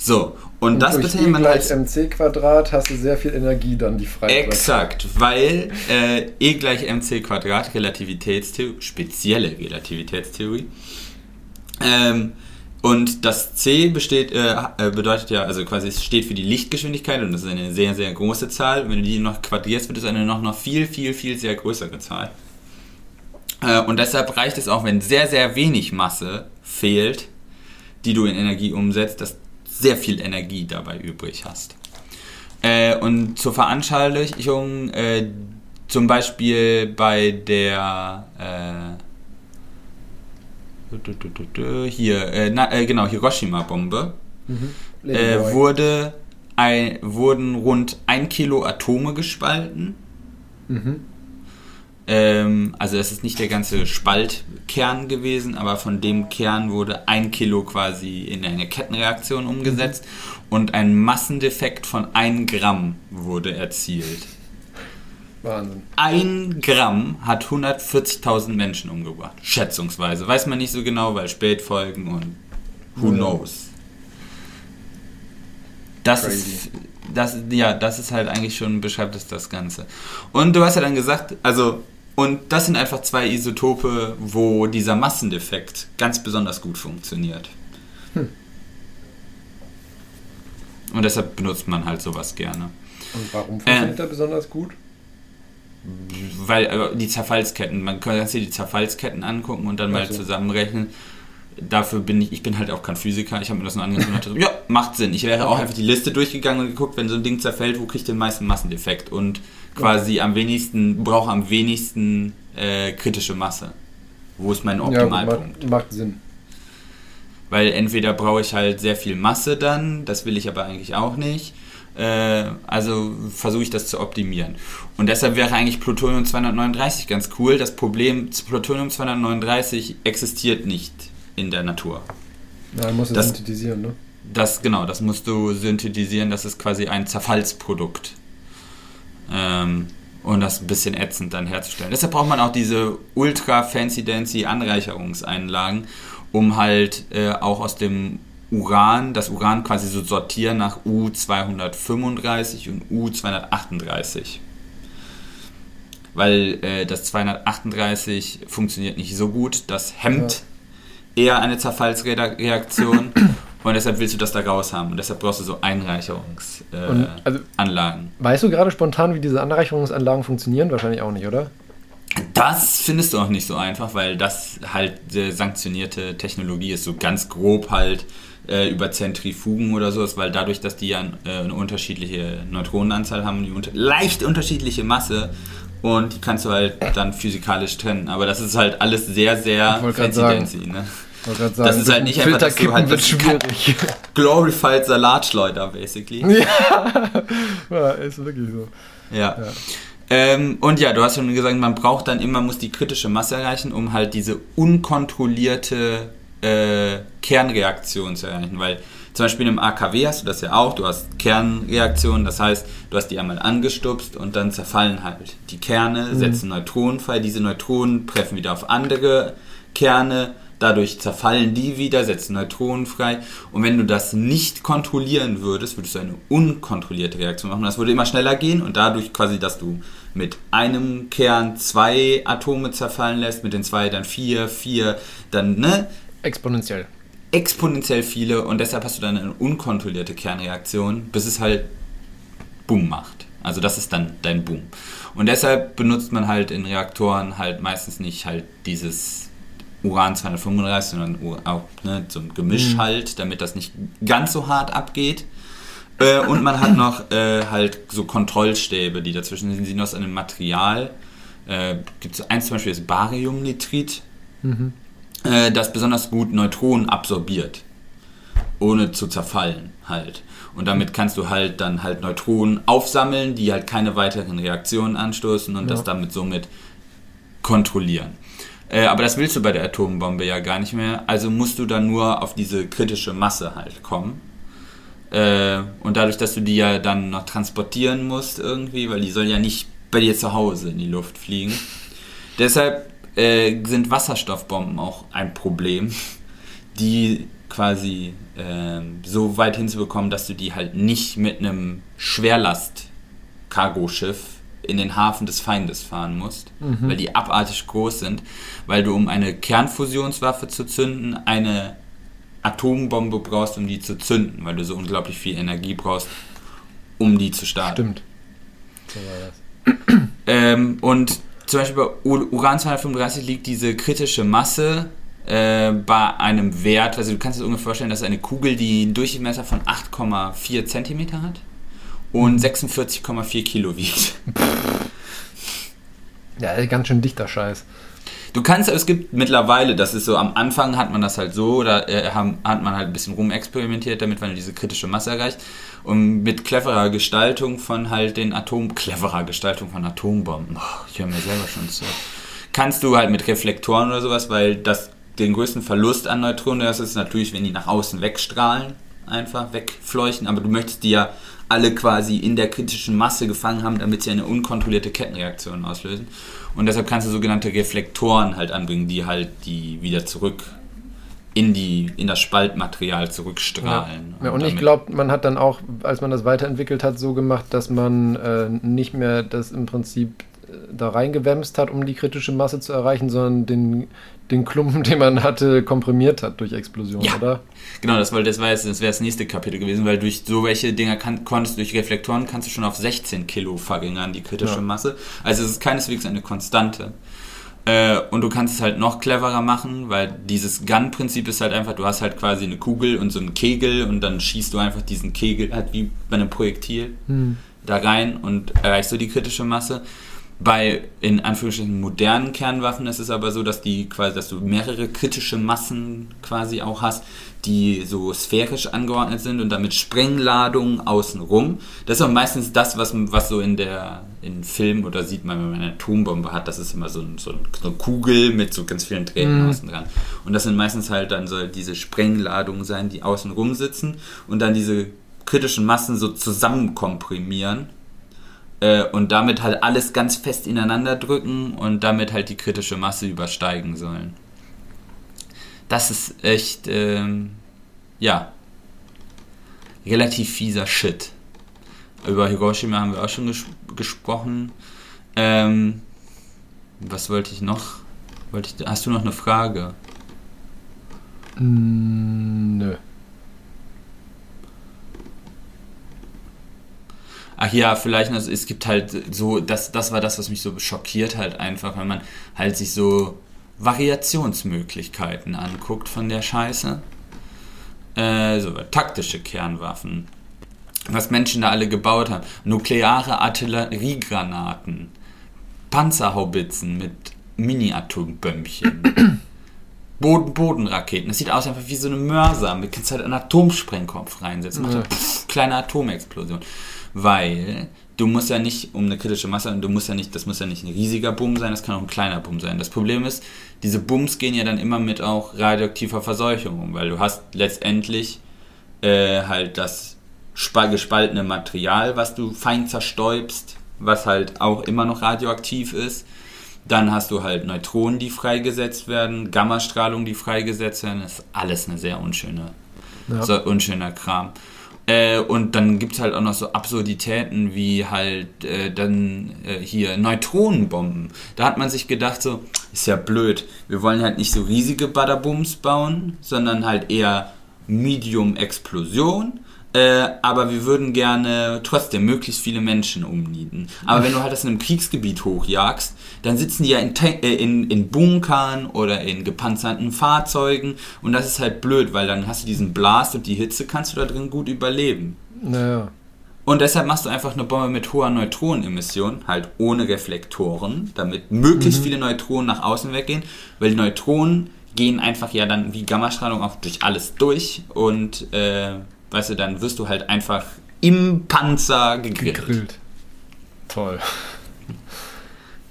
So, und, und das bezeichnet e man als mc Quadrat hast du sehr viel Energie dann, die frei Exakt, weil äh, E gleich mc Quadrat, Relativitätstheorie, spezielle Relativitätstheorie, ähm, und das C besteht, äh, äh, bedeutet ja, also quasi es steht für die Lichtgeschwindigkeit und das ist eine sehr, sehr große Zahl. Und wenn du die noch quadrierst, wird es eine noch, noch viel, viel, viel sehr größere Zahl. Äh, und deshalb reicht es auch, wenn sehr, sehr wenig Masse fehlt, die du in Energie umsetzt, dass sehr viel Energie dabei übrig hast. Äh, und zur Veranschaulichung, äh, zum Beispiel bei der äh, hier, äh, na, äh, genau, Hiroshima-Bombe, mhm. äh, wurde ein, wurden rund ein Kilo Atome gespalten. Mhm. Ähm, also das ist nicht der ganze Spaltkern gewesen, aber von dem Kern wurde ein Kilo quasi in eine Kettenreaktion umgesetzt mhm. und ein Massendefekt von 1 Gramm wurde erzielt. Wahnsinn. Ein Gramm hat 140.000 Menschen umgebracht. Schätzungsweise. Weiß man nicht so genau, weil Spätfolgen und who knows. Das ist, das, ja, das ist halt eigentlich schon, beschreibt es das Ganze. Und du hast ja dann gesagt, also, und das sind einfach zwei Isotope, wo dieser Massendefekt ganz besonders gut funktioniert. Hm. Und deshalb benutzt man halt sowas gerne. Und warum funktioniert äh, er besonders gut? Weil äh, die Zerfallsketten, man kann sich die Zerfallsketten angucken und dann mal zusammenrechnen. Dafür bin ich, ich bin halt auch kein Physiker, ich habe mir das nur angeschaut und dachte so, ja, macht Sinn. Ich wäre auch einfach die Liste durchgegangen und geguckt, wenn so ein Ding zerfällt, wo kriegt den meisten Massendefekt und quasi am wenigsten, brauche am wenigsten äh, kritische Masse. Wo ist mein Optimalpunkt? Ja, macht Sinn. Weil entweder brauche ich halt sehr viel Masse dann, das will ich aber eigentlich auch nicht äh, also versuche ich das zu optimieren. Und deshalb wäre eigentlich Plutonium 239 ganz cool. Das Problem, Plutonium 239 existiert nicht in der Natur. Ja, musst du das, synthetisieren, ne? Das, genau, das musst du synthetisieren. Das ist quasi ein Zerfallsprodukt. Ähm, und das ein bisschen ätzend dann herzustellen. Deshalb braucht man auch diese ultra fancy dancy Anreicherungseinlagen, um halt äh, auch aus dem Uran, das Uran quasi so sortieren nach U235 und U238. Weil äh, das 238 funktioniert nicht so gut, das hemmt ja. eher eine Zerfallsreaktion und deshalb willst du das da raus haben und deshalb brauchst du so Einreicherungsanlagen. Äh, also, weißt du gerade spontan, wie diese Anreicherungsanlagen funktionieren? Wahrscheinlich auch nicht, oder? Das findest du auch nicht so einfach, weil das halt äh, sanktionierte Technologie ist, so ganz grob halt äh, über Zentrifugen oder sowas, weil dadurch, dass die ja äh, eine unterschiedliche Neutronenanzahl haben, die unter leicht unterschiedliche Masse und die kannst du halt dann physikalisch trennen. Aber das ist halt alles sehr, sehr fancy ne? Sagen, das ist halt nicht einfach, dass du halt wird schwierig. Glorified Salatschleuder, basically. Ja. ja, ist wirklich so. Ja. ja. Ähm, und ja, du hast schon gesagt, man braucht dann immer, muss die kritische Masse erreichen, um halt diese unkontrollierte äh, Kernreaktion zu erreichen. Weil zum Beispiel im AKW hast du das ja auch, du hast Kernreaktionen, das heißt, du hast die einmal angestupst und dann zerfallen halt die Kerne, mhm. setzen Neutronen frei, diese Neutronen treffen wieder auf andere Kerne, dadurch zerfallen die wieder, setzen Neutronen frei. Und wenn du das nicht kontrollieren würdest, würdest du eine unkontrollierte Reaktion machen. Das würde immer schneller gehen und dadurch quasi, dass du mit einem Kern zwei Atome zerfallen lässt, mit den zwei dann vier, vier, dann, ne? Exponentiell. Exponentiell viele und deshalb hast du dann eine unkontrollierte Kernreaktion, bis es halt Boom macht. Also das ist dann dein Boom. Und deshalb benutzt man halt in Reaktoren halt meistens nicht halt dieses Uran 235, sondern auch ne, so ein Gemisch mhm. halt, damit das nicht ganz so hart abgeht. Äh, und man hat noch äh, halt so Kontrollstäbe, die dazwischen sind, die aus einem Material. Äh, Gibt es eins zum Beispiel, das Bariumnitrit, mhm. Äh, das besonders gut Neutronen absorbiert, ohne zu zerfallen halt. Und damit kannst du halt dann halt Neutronen aufsammeln, die halt keine weiteren Reaktionen anstoßen und ja. das damit somit kontrollieren. Äh, aber das willst du bei der Atombombe ja gar nicht mehr. Also musst du dann nur auf diese kritische Masse halt kommen. Äh, und dadurch, dass du die ja dann noch transportieren musst irgendwie, weil die soll ja nicht bei dir zu Hause in die Luft fliegen. Deshalb äh, sind Wasserstoffbomben auch ein Problem, die quasi äh, so weit hinzubekommen, dass du die halt nicht mit einem Schwerlast-Cargoschiff in den Hafen des Feindes fahren musst, mhm. weil die abartig groß sind, weil du um eine Kernfusionswaffe zu zünden eine Atombombe brauchst, um die zu zünden, weil du so unglaublich viel Energie brauchst, um die zu starten. Stimmt. So war das. Ähm, und zum Beispiel bei Uran 235 liegt diese kritische Masse äh, bei einem Wert, also du kannst dir ungefähr vorstellen, dass eine Kugel, die einen Durchmesser von 8,4 cm hat, und 46,4 Kilo wiegt. Ja, ganz schön dichter Scheiß. Du kannst, es gibt mittlerweile, das ist so, am Anfang hat man das halt so, da äh, hat man halt ein bisschen rumexperimentiert damit, weil du diese kritische Masse erreicht. Und mit cleverer Gestaltung von halt den Atom, cleverer Gestaltung von Atombomben, oh, ich höre mir selber schon zu, kannst du halt mit Reflektoren oder sowas, weil das den größten Verlust an Neutronen, das ist natürlich, wenn die nach außen wegstrahlen, einfach wegfleuchen, aber du möchtest die ja alle quasi in der kritischen Masse gefangen haben, damit sie eine unkontrollierte Kettenreaktion auslösen. Und deshalb kannst du sogenannte Reflektoren halt anbringen, die halt die wieder zurück in, die, in das Spaltmaterial zurückstrahlen. Ja, ja und, und ich glaube, man hat dann auch, als man das weiterentwickelt hat, so gemacht, dass man äh, nicht mehr das im Prinzip äh, da reingewämst hat, um die kritische Masse zu erreichen, sondern den, den Klumpen, den man hatte, komprimiert hat durch Explosion, ja. oder? Genau, das, weil das, war jetzt, das wäre das nächste Kapitel gewesen, weil durch so welche Dinger kann, konntest durch Reflektoren kannst du schon auf 16 Kilo verringern, die kritische ja. Masse. Also es ist keineswegs eine Konstante. Äh, und du kannst es halt noch cleverer machen, weil dieses Gun-Prinzip ist halt einfach, du hast halt quasi eine Kugel und so einen Kegel und dann schießt du einfach diesen Kegel halt wie bei einem Projektil hm. da rein und erreichst du die kritische Masse. Bei in Anführungsstrichen modernen Kernwaffen ist es aber so, dass die quasi, dass du mehrere kritische Massen quasi auch hast, die so sphärisch angeordnet sind und damit Sprengladungen außenrum. Das ist auch meistens das, was, was so in der in Film oder sieht man, wenn man eine Atombombe hat, das ist immer so, ein, so, eine Kugel mit so ganz vielen Drähten mhm. außen dran. Und das sind meistens halt dann so diese Sprengladungen sein, die außenrum sitzen und dann diese kritischen Massen so zusammenkomprimieren äh, und damit halt alles ganz fest ineinander drücken und damit halt die kritische Masse übersteigen sollen. Das ist echt, ähm, ja, relativ fieser Shit. Über Hiroshima haben wir auch schon ges gesprochen. Ähm, was wollte ich noch? Wollte ich, hast du noch eine Frage? Mm, nö. Ach ja, vielleicht, also es gibt halt so, das, das war das, was mich so schockiert halt einfach, wenn man halt sich so Variationsmöglichkeiten anguckt von der Scheiße. Äh, so taktische Kernwaffen. Was Menschen da alle gebaut haben. Nukleare Artilleriegranaten. Panzerhaubitzen mit Mini-Atombömmchen. Boden-Boden-Raketen. Das sieht aus einfach wie so eine Mörser. Man kannst halt einen Atomsprengkopf reinsetzen. Macht ja. pff, kleine Atomexplosion. Weil du musst ja nicht um eine kritische Masse, du musst ja nicht, das muss ja nicht ein riesiger Bumm sein, das kann auch ein kleiner Bumm sein. Das Problem ist, diese Bums gehen ja dann immer mit auch radioaktiver Verseuchung um, weil du hast letztendlich äh, halt das gespaltene Material, was du fein zerstäubst, was halt auch immer noch radioaktiv ist. Dann hast du halt Neutronen, die freigesetzt werden, Gammastrahlung, die freigesetzt werden. Das ist alles eine sehr unschöne, ja. so unschöner Kram. Äh, und dann gibt es halt auch noch so Absurditäten wie halt äh, dann äh, hier Neutronenbomben. Da hat man sich gedacht, so, ist ja blöd. Wir wollen halt nicht so riesige Badabums bauen, sondern halt eher Medium-Explosion äh, aber wir würden gerne trotzdem möglichst viele Menschen umnieten. Aber wenn du halt das in einem Kriegsgebiet hochjagst, dann sitzen die ja in, äh, in, in Bunkern oder in gepanzerten Fahrzeugen und das ist halt blöd, weil dann hast du diesen Blast und die Hitze kannst du da drin gut überleben. Naja. Und deshalb machst du einfach eine Bombe mit hoher Neutronenemission, halt ohne Reflektoren, damit möglichst mhm. viele Neutronen nach außen weggehen, weil die Neutronen gehen einfach ja dann wie Gammastrahlung auch durch alles durch und äh, weißt du, dann wirst du halt einfach im Panzer gegrillt. gegrillt. Toll.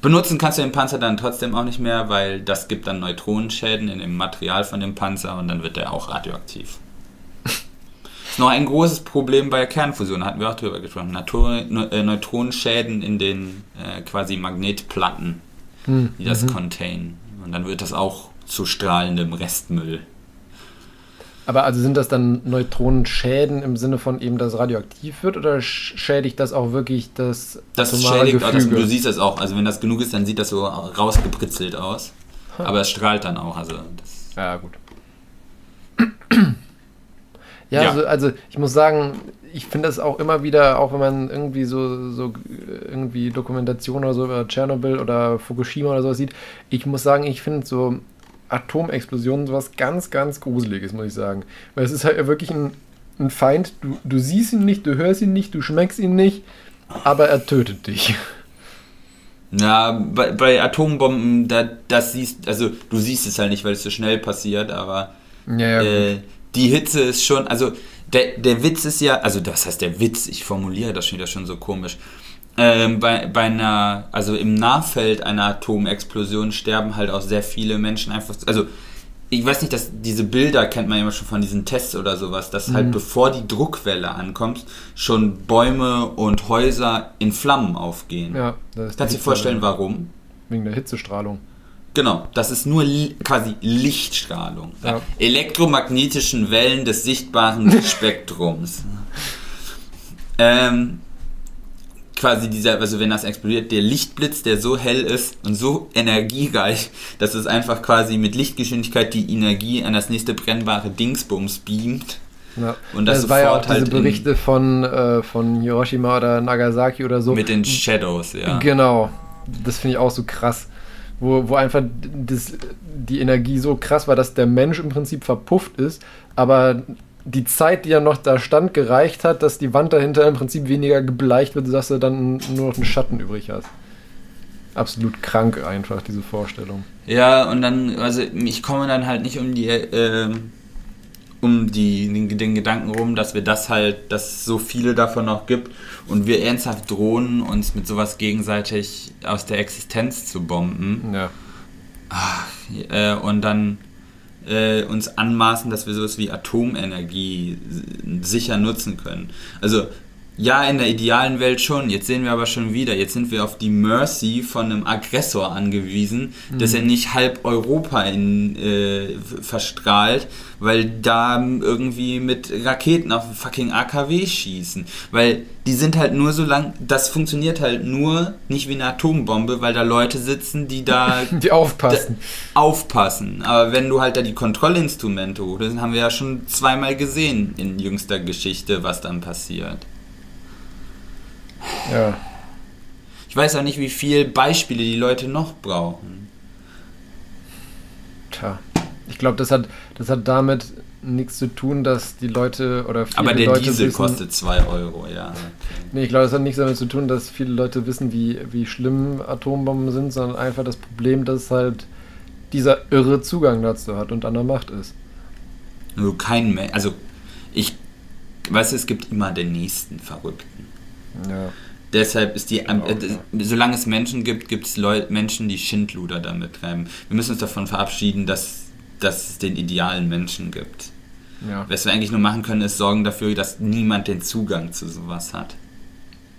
Benutzen kannst du den Panzer dann trotzdem auch nicht mehr, weil das gibt dann Neutronenschäden in dem Material von dem Panzer und dann wird der auch radioaktiv. ist noch ein großes Problem bei Kernfusion, hatten wir auch drüber gesprochen. Natur äh, Neutronenschäden in den äh, quasi Magnetplatten, hm. die das mhm. contain. Und dann wird das auch zu strahlendem Restmüll. Aber also sind das dann Neutronenschäden im Sinne von eben, dass radioaktiv wird oder schädigt das auch wirklich das Das schädigt, auch, das, du siehst das auch. Also wenn das genug ist, dann sieht das so rausgepritzelt aus. Ha. Aber es strahlt dann auch. Also ja, gut. Ja, ja. Also, also, ich muss sagen, ich finde das auch immer wieder, auch wenn man irgendwie so, so irgendwie Dokumentation oder so über Tschernobyl oder Fukushima oder so sieht, ich muss sagen, ich finde so Atomexplosionen was ganz, ganz Gruseliges, muss ich sagen. Weil es ist halt wirklich ein, ein Feind, du, du siehst ihn nicht, du hörst ihn nicht, du schmeckst ihn nicht, aber er tötet dich. Ja, bei, bei Atombomben, da, das siehst, also du siehst es halt nicht, weil es so schnell passiert, aber ja, ja, äh, die Hitze ist schon, also der, der Witz ist ja, also das heißt der Witz, ich formuliere das schon wieder schon so komisch ähm, bei, bei einer, also im Nahfeld einer Atomexplosion sterben halt auch sehr viele Menschen einfach, also ich weiß nicht, dass diese Bilder kennt man immer schon von diesen Tests oder sowas, dass halt mhm. bevor die Druckwelle ankommt, schon Bäume und Häuser in Flammen aufgehen. Ja, das Kannst du dir vorstellen, warum? Wegen der Hitzestrahlung. Genau, das ist nur li quasi Lichtstrahlung. Ja. Elektromagnetischen Wellen des sichtbaren Spektrums. ähm, quasi dieser, also wenn das explodiert, der Lichtblitz, der so hell ist und so energiereich, dass es einfach quasi mit Lichtgeschwindigkeit die Energie an das nächste brennbare Dingsbums beamt. Ja. Und das, das war ja auch diese halt Berichte von, äh, von Hiroshima oder Nagasaki oder so. Mit den Shadows, ja. Genau. Das finde ich auch so krass. Wo, wo einfach das, die Energie so krass war, dass der Mensch im Prinzip verpufft ist, aber die Zeit, die ja noch da stand, gereicht hat, dass die Wand dahinter im Prinzip weniger gebleicht wird, dass du dann nur noch einen Schatten übrig hast. Absolut krank einfach, diese Vorstellung. Ja, und dann, also ich komme dann halt nicht um die, äh, um die, den, den, Gedanken rum, dass wir das halt, dass es so viele davon noch gibt und wir ernsthaft drohen, uns mit sowas gegenseitig aus der Existenz zu bomben. Ja. Ach, äh, und dann äh, uns anmaßen, dass wir sowas wie Atomenergie sicher nutzen können. Also ja, in der idealen Welt schon. Jetzt sehen wir aber schon wieder, jetzt sind wir auf die Mercy von einem Aggressor angewiesen, mhm. dass er nicht halb Europa in, äh, verstrahlt, weil da irgendwie mit Raketen auf fucking AKW schießen. Weil die sind halt nur so lang, das funktioniert halt nur nicht wie eine Atombombe, weil da Leute sitzen, die da... die aufpassen. Da, aufpassen. Aber wenn du halt da die Kontrollinstrumente das haben wir ja schon zweimal gesehen in jüngster Geschichte, was dann passiert. Ja. Ich weiß auch nicht, wie viele Beispiele die Leute noch brauchen. Tja, ich glaube, das hat, das hat damit nichts zu tun, dass die Leute oder viele Aber der Leute Diesel wissen, kostet 2 Euro, ja. Nee, ich glaube, das hat nichts damit zu tun, dass viele Leute wissen, wie, wie schlimm Atombomben sind, sondern einfach das Problem, dass halt dieser irre Zugang dazu hat und an der Macht ist. Nur kein Mensch, also ich weiß, es gibt immer den nächsten Verrückten. Ja. Deshalb ist die, genau, äh, solange es Menschen gibt, gibt es Menschen, die Schindluder damit treiben. Wir müssen uns davon verabschieden, dass, dass es den idealen Menschen gibt. Ja. Was wir eigentlich nur machen können, ist sorgen dafür, dass niemand den Zugang zu sowas hat.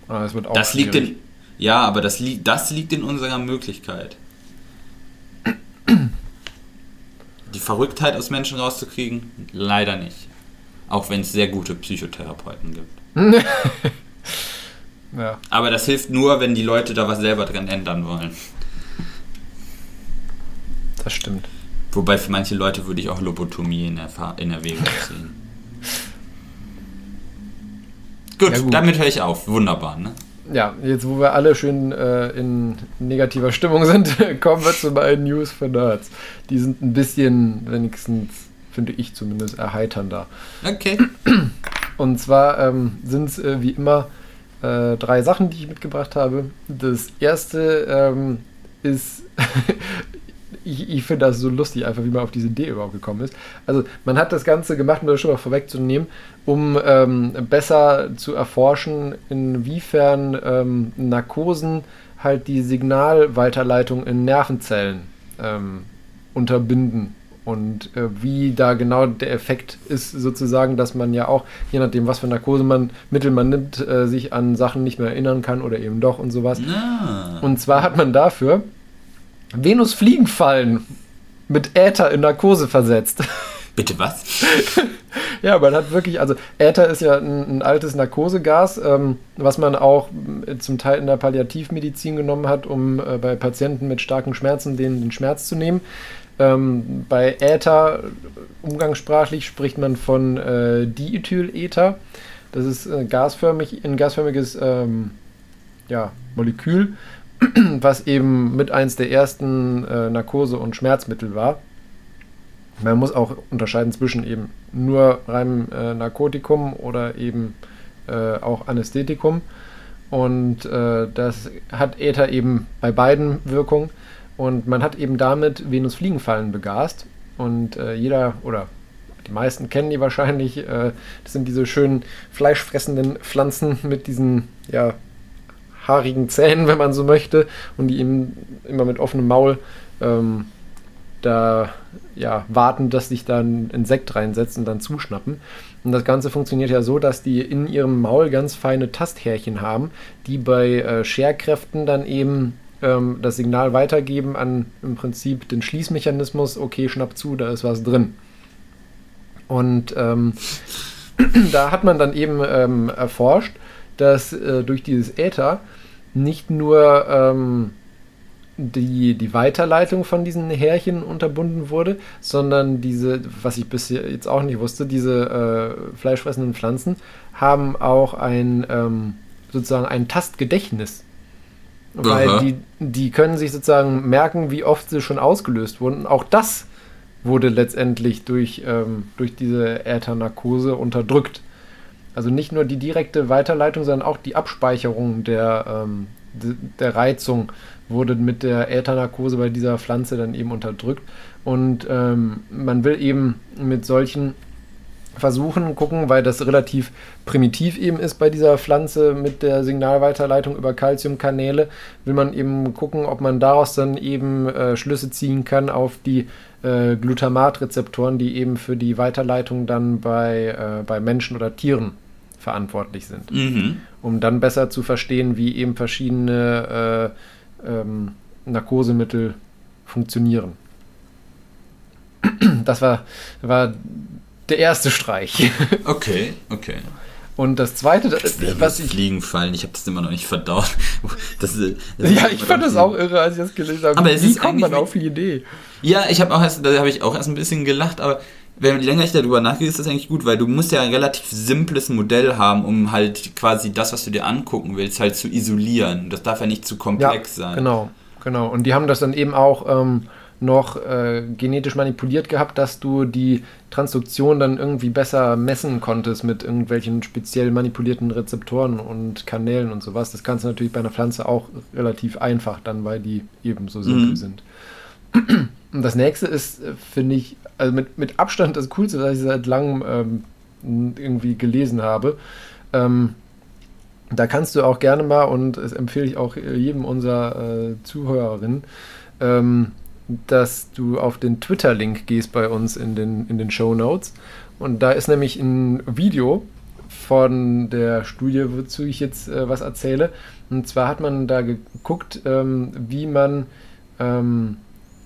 Ah, das wird auch das liegt in, Ja, aber das, li das liegt in unserer Möglichkeit. Die Verrücktheit aus Menschen rauszukriegen, leider nicht. Auch wenn es sehr gute Psychotherapeuten gibt. ja. Aber das hilft nur, wenn die Leute da was selber dran ändern wollen. Das stimmt. Wobei für manche Leute würde ich auch Lobotomie in, Erf in Erwägung ziehen. gut, ja, gut, damit höre ich auf. Wunderbar, ne? Ja, jetzt wo wir alle schön äh, in negativer Stimmung sind, kommen wir zu meinen News für Nerds. Die sind ein bisschen, wenigstens finde ich zumindest, erheiternder. Okay. Und zwar ähm, sind es äh, wie immer äh, drei Sachen, die ich mitgebracht habe. Das erste ähm, ist ich, ich finde das so lustig, einfach wie man auf diese Idee überhaupt gekommen ist. Also man hat das Ganze gemacht, um das schon mal vorwegzunehmen, um ähm, besser zu erforschen, inwiefern ähm, Narkosen halt die Signalweiterleitung in Nervenzellen ähm, unterbinden und äh, wie da genau der Effekt ist, sozusagen, dass man ja auch, je nachdem, was für Narkosemittel man nimmt, äh, sich an Sachen nicht mehr erinnern kann oder eben doch und sowas. Ah. Und zwar hat man dafür Venusfliegenfallen mit Äther in Narkose versetzt. Bitte was? ja, man hat wirklich, also Äther ist ja ein, ein altes Narkosegas, ähm, was man auch zum Teil in der Palliativmedizin genommen hat, um äh, bei Patienten mit starken Schmerzen den, den Schmerz zu nehmen. Ähm, bei Äther, umgangssprachlich, spricht man von äh, Diethylether. Das ist äh, gasförmig, ein gasförmiges ähm, ja, Molekül, was eben mit eins der ersten äh, Narkose- und Schmerzmittel war. Man muss auch unterscheiden zwischen eben nur reinem äh, Narkotikum oder eben äh, auch Anästhetikum. Und äh, das hat Äther eben bei beiden Wirkung. Und man hat eben damit Venusfliegenfallen begast. Und äh, jeder oder die meisten kennen die wahrscheinlich. Äh, das sind diese schönen fleischfressenden Pflanzen mit diesen ja, haarigen Zähnen, wenn man so möchte, und die ihm immer mit offenem Maul ähm, da ja, warten, dass sich da ein Insekt reinsetzt und dann zuschnappen. Und das Ganze funktioniert ja so, dass die in ihrem Maul ganz feine Tasthärchen haben, die bei äh, Scherkräften dann eben ähm, das Signal weitergeben an im Prinzip den Schließmechanismus, okay, schnapp zu, da ist was drin. Und ähm, da hat man dann eben ähm, erforscht, dass äh, durch dieses Äther nicht nur ähm, die, die Weiterleitung von diesen Härchen unterbunden wurde, sondern diese, was ich bis jetzt auch nicht wusste, diese äh, fleischfressenden Pflanzen haben auch ein ähm, sozusagen ein Tastgedächtnis. Weil die, die können sich sozusagen merken, wie oft sie schon ausgelöst wurden. Auch das wurde letztendlich durch, ähm, durch diese Äthernarkose unterdrückt. Also nicht nur die direkte Weiterleitung, sondern auch die Abspeicherung der, ähm, der Reizung wurde mit der Äthernarkose bei dieser Pflanze dann eben unterdrückt. Und ähm, man will eben mit solchen Versuchen gucken, weil das relativ primitiv eben ist bei dieser Pflanze mit der Signalweiterleitung über Calciumkanäle, will man eben gucken, ob man daraus dann eben äh, Schlüsse ziehen kann auf die äh, Glutamatrezeptoren, die eben für die Weiterleitung dann bei, äh, bei Menschen oder Tieren verantwortlich sind. Mhm. Um dann besser zu verstehen, wie eben verschiedene äh, ähm, Narkosemittel funktionieren. Das war, war der erste Streich. Okay, okay. Und das zweite, das, was ich. Fliegen fallen, ich habe das immer noch nicht verdaut. Das, das ja, ich fand das auch irre, als ich das gelesen habe. Aber wie kommt man auf die Idee? Ja, ich habe auch erst, da habe ich auch erst ein bisschen gelacht, aber wenn länger ich darüber nachdenke, ist das eigentlich gut, weil du musst ja ein relativ simples Modell haben, um halt quasi das, was du dir angucken willst, halt zu isolieren. Das darf ja nicht zu komplex ja, sein. Genau, genau. Und die haben das dann eben auch ähm, noch äh, genetisch manipuliert gehabt, dass du die Transduktion dann irgendwie besser messen konntest mit irgendwelchen speziell manipulierten Rezeptoren und Kanälen und sowas. Das kannst du natürlich bei einer Pflanze auch relativ einfach dann, weil die eben so simpel mhm. sind. Und das nächste ist, äh, finde ich, also mit, mit Abstand das Coolste, was ich seit langem ähm, irgendwie gelesen habe. Ähm, da kannst du auch gerne mal, und das empfehle ich auch jedem unserer äh, Zuhörerinnen, ähm, dass du auf den Twitter-Link gehst bei uns in den, in den Show Notes. Und da ist nämlich ein Video von der Studie, wozu ich jetzt äh, was erzähle. Und zwar hat man da geguckt, ähm, wie man ähm,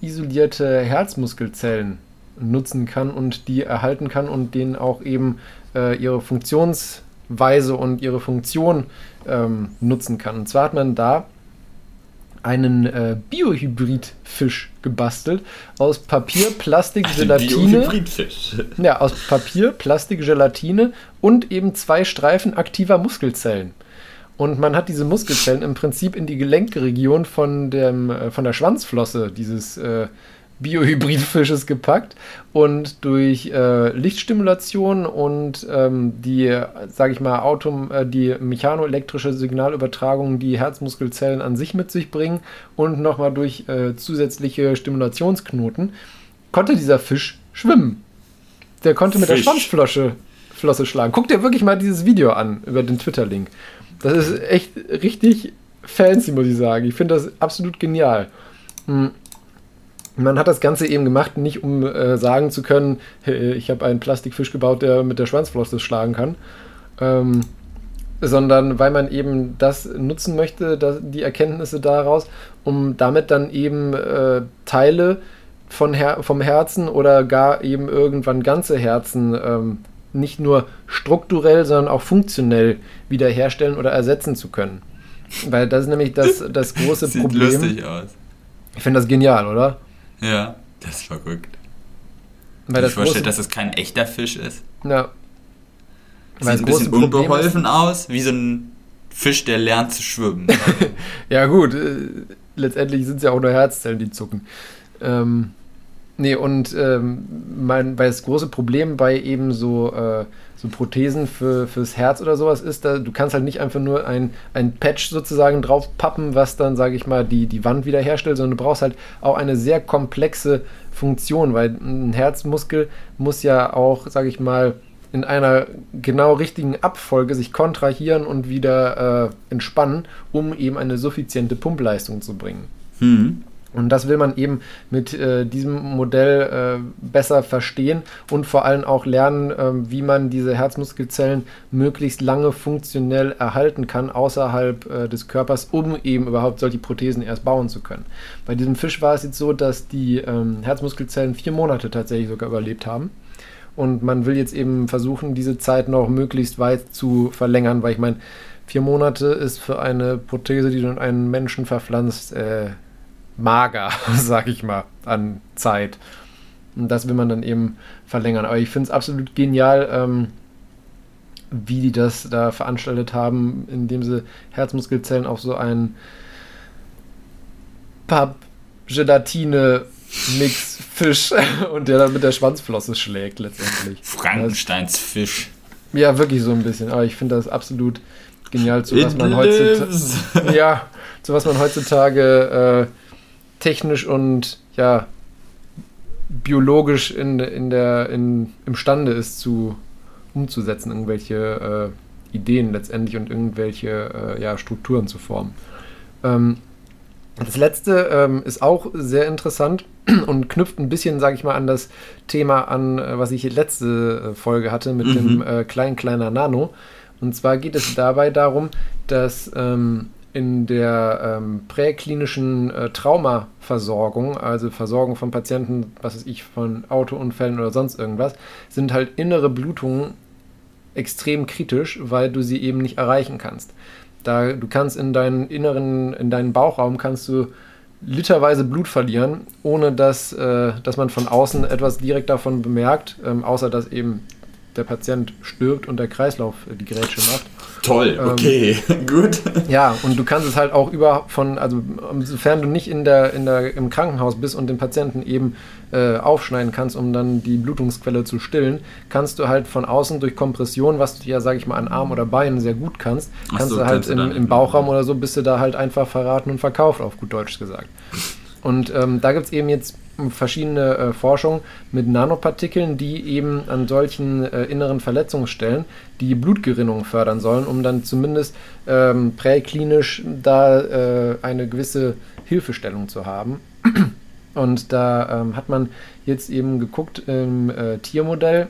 isolierte Herzmuskelzellen nutzen kann und die erhalten kann und denen auch eben äh, ihre Funktionsweise und ihre Funktion ähm, nutzen kann. Und zwar hat man da einen äh, Biohybridfisch gebastelt aus Papier, Plastik, Gelatine. Ja, aus Papier, Plastik, Gelatine und eben zwei Streifen aktiver Muskelzellen. Und man hat diese Muskelzellen im Prinzip in die Gelenkregion von, dem, äh, von der Schwanzflosse dieses äh, Biohybridfisches gepackt und durch äh, Lichtstimulation und ähm, die, sage ich mal, Autom äh, die mechanoelektrische Signalübertragung, die Herzmuskelzellen an sich mit sich bringen und nochmal durch äh, zusätzliche Stimulationsknoten, konnte dieser Fisch schwimmen. Der konnte Fisch. mit der Schwanzflosse Flosse schlagen. Guck dir wirklich mal dieses Video an über den Twitter-Link. Das ist echt richtig fancy, muss ich sagen. Ich finde das absolut genial. Hm. Man hat das Ganze eben gemacht, nicht um äh, sagen zu können, hey, ich habe einen Plastikfisch gebaut, der mit der Schwanzflosse schlagen kann, ähm, sondern weil man eben das nutzen möchte, dass, die Erkenntnisse daraus, um damit dann eben äh, Teile von Her vom Herzen oder gar eben irgendwann ganze Herzen ähm, nicht nur strukturell, sondern auch funktionell wiederherstellen oder ersetzen zu können. Weil das ist nämlich das, das große Sieht Problem. Sieht lustig aus. Ich finde das genial, oder? Ja, das ist verrückt. Weil ich vorstelle, dass es kein echter Fisch ist. Ja. Sieht ein bisschen unbeholfen aus, wie so ein Fisch, der lernt zu schwimmen. ja, gut. Äh, letztendlich sind es ja auch nur Herzzellen, die zucken. Ähm, nee, und ähm, mein, weil das große Problem bei eben so, äh, so Prothesen für, fürs Herz oder sowas ist, da, du kannst halt nicht einfach nur ein, ein Patch sozusagen drauf pappen, was dann, sage ich mal, die, die Wand wiederherstellt, sondern du brauchst halt auch eine sehr komplexe Funktion, weil ein Herzmuskel muss ja auch, sage ich mal, in einer genau richtigen Abfolge sich kontrahieren und wieder äh, entspannen, um eben eine suffiziente Pumpleistung zu bringen. Mhm. Und das will man eben mit äh, diesem Modell äh, besser verstehen und vor allem auch lernen, äh, wie man diese Herzmuskelzellen möglichst lange funktionell erhalten kann außerhalb äh, des Körpers, um eben überhaupt solche Prothesen erst bauen zu können. Bei diesem Fisch war es jetzt so, dass die ähm, Herzmuskelzellen vier Monate tatsächlich sogar überlebt haben. Und man will jetzt eben versuchen, diese Zeit noch möglichst weit zu verlängern, weil ich meine, vier Monate ist für eine Prothese, die du in einen Menschen verpflanzt, äh, mager, sag ich mal, an Zeit. Und das will man dann eben verlängern. Aber ich finde es absolut genial, ähm, wie die das da veranstaltet haben, indem sie Herzmuskelzellen auf so einen Papp-Gelatine-Mix-Fisch und der dann mit der Schwanzflosse schlägt letztendlich. Frankensteins Fisch. Ja, wirklich so ein bisschen. Aber ich finde das absolut genial, zu was man heutzutage. ja, zu was man heutzutage äh, technisch und ja biologisch in, in der, in, imstande ist zu umzusetzen, irgendwelche äh, Ideen letztendlich und irgendwelche äh, ja, Strukturen zu formen. Ähm, das letzte ähm, ist auch sehr interessant und knüpft ein bisschen, sage ich mal, an das Thema an, äh, was ich letzte äh, Folge hatte mit mhm. dem äh, klein kleiner Nano. Und zwar geht es dabei darum, dass ähm, in der ähm, präklinischen äh, Traumaversorgung, also Versorgung von Patienten, was weiß ich, von Autounfällen oder sonst irgendwas, sind halt innere Blutungen extrem kritisch, weil du sie eben nicht erreichen kannst. Da du kannst in deinen inneren, in deinen Bauchraum kannst du literweise Blut verlieren, ohne dass, äh, dass man von außen etwas direkt davon bemerkt, ähm, außer dass eben der Patient stirbt und der Kreislauf äh, die Grätsche macht. Toll, ähm, okay, ähm, gut. Ja, und du kannst es halt auch über von, also sofern du nicht in der, in der, im Krankenhaus bist und den Patienten eben äh, aufschneiden kannst, um dann die Blutungsquelle zu stillen, kannst du halt von außen durch Kompression, was du ja, sag ich mal, an Arm oder Beinen sehr gut kannst, kannst so, du halt im, im Bauchraum oder so, bist du da halt einfach verraten und verkauft, auf gut Deutsch gesagt. Und ähm, da gibt es eben jetzt verschiedene äh, Forschungen mit Nanopartikeln, die eben an solchen äh, inneren Verletzungsstellen die Blutgerinnung fördern sollen, um dann zumindest ähm, präklinisch da äh, eine gewisse Hilfestellung zu haben. Und da ähm, hat man jetzt eben geguckt im äh, Tiermodell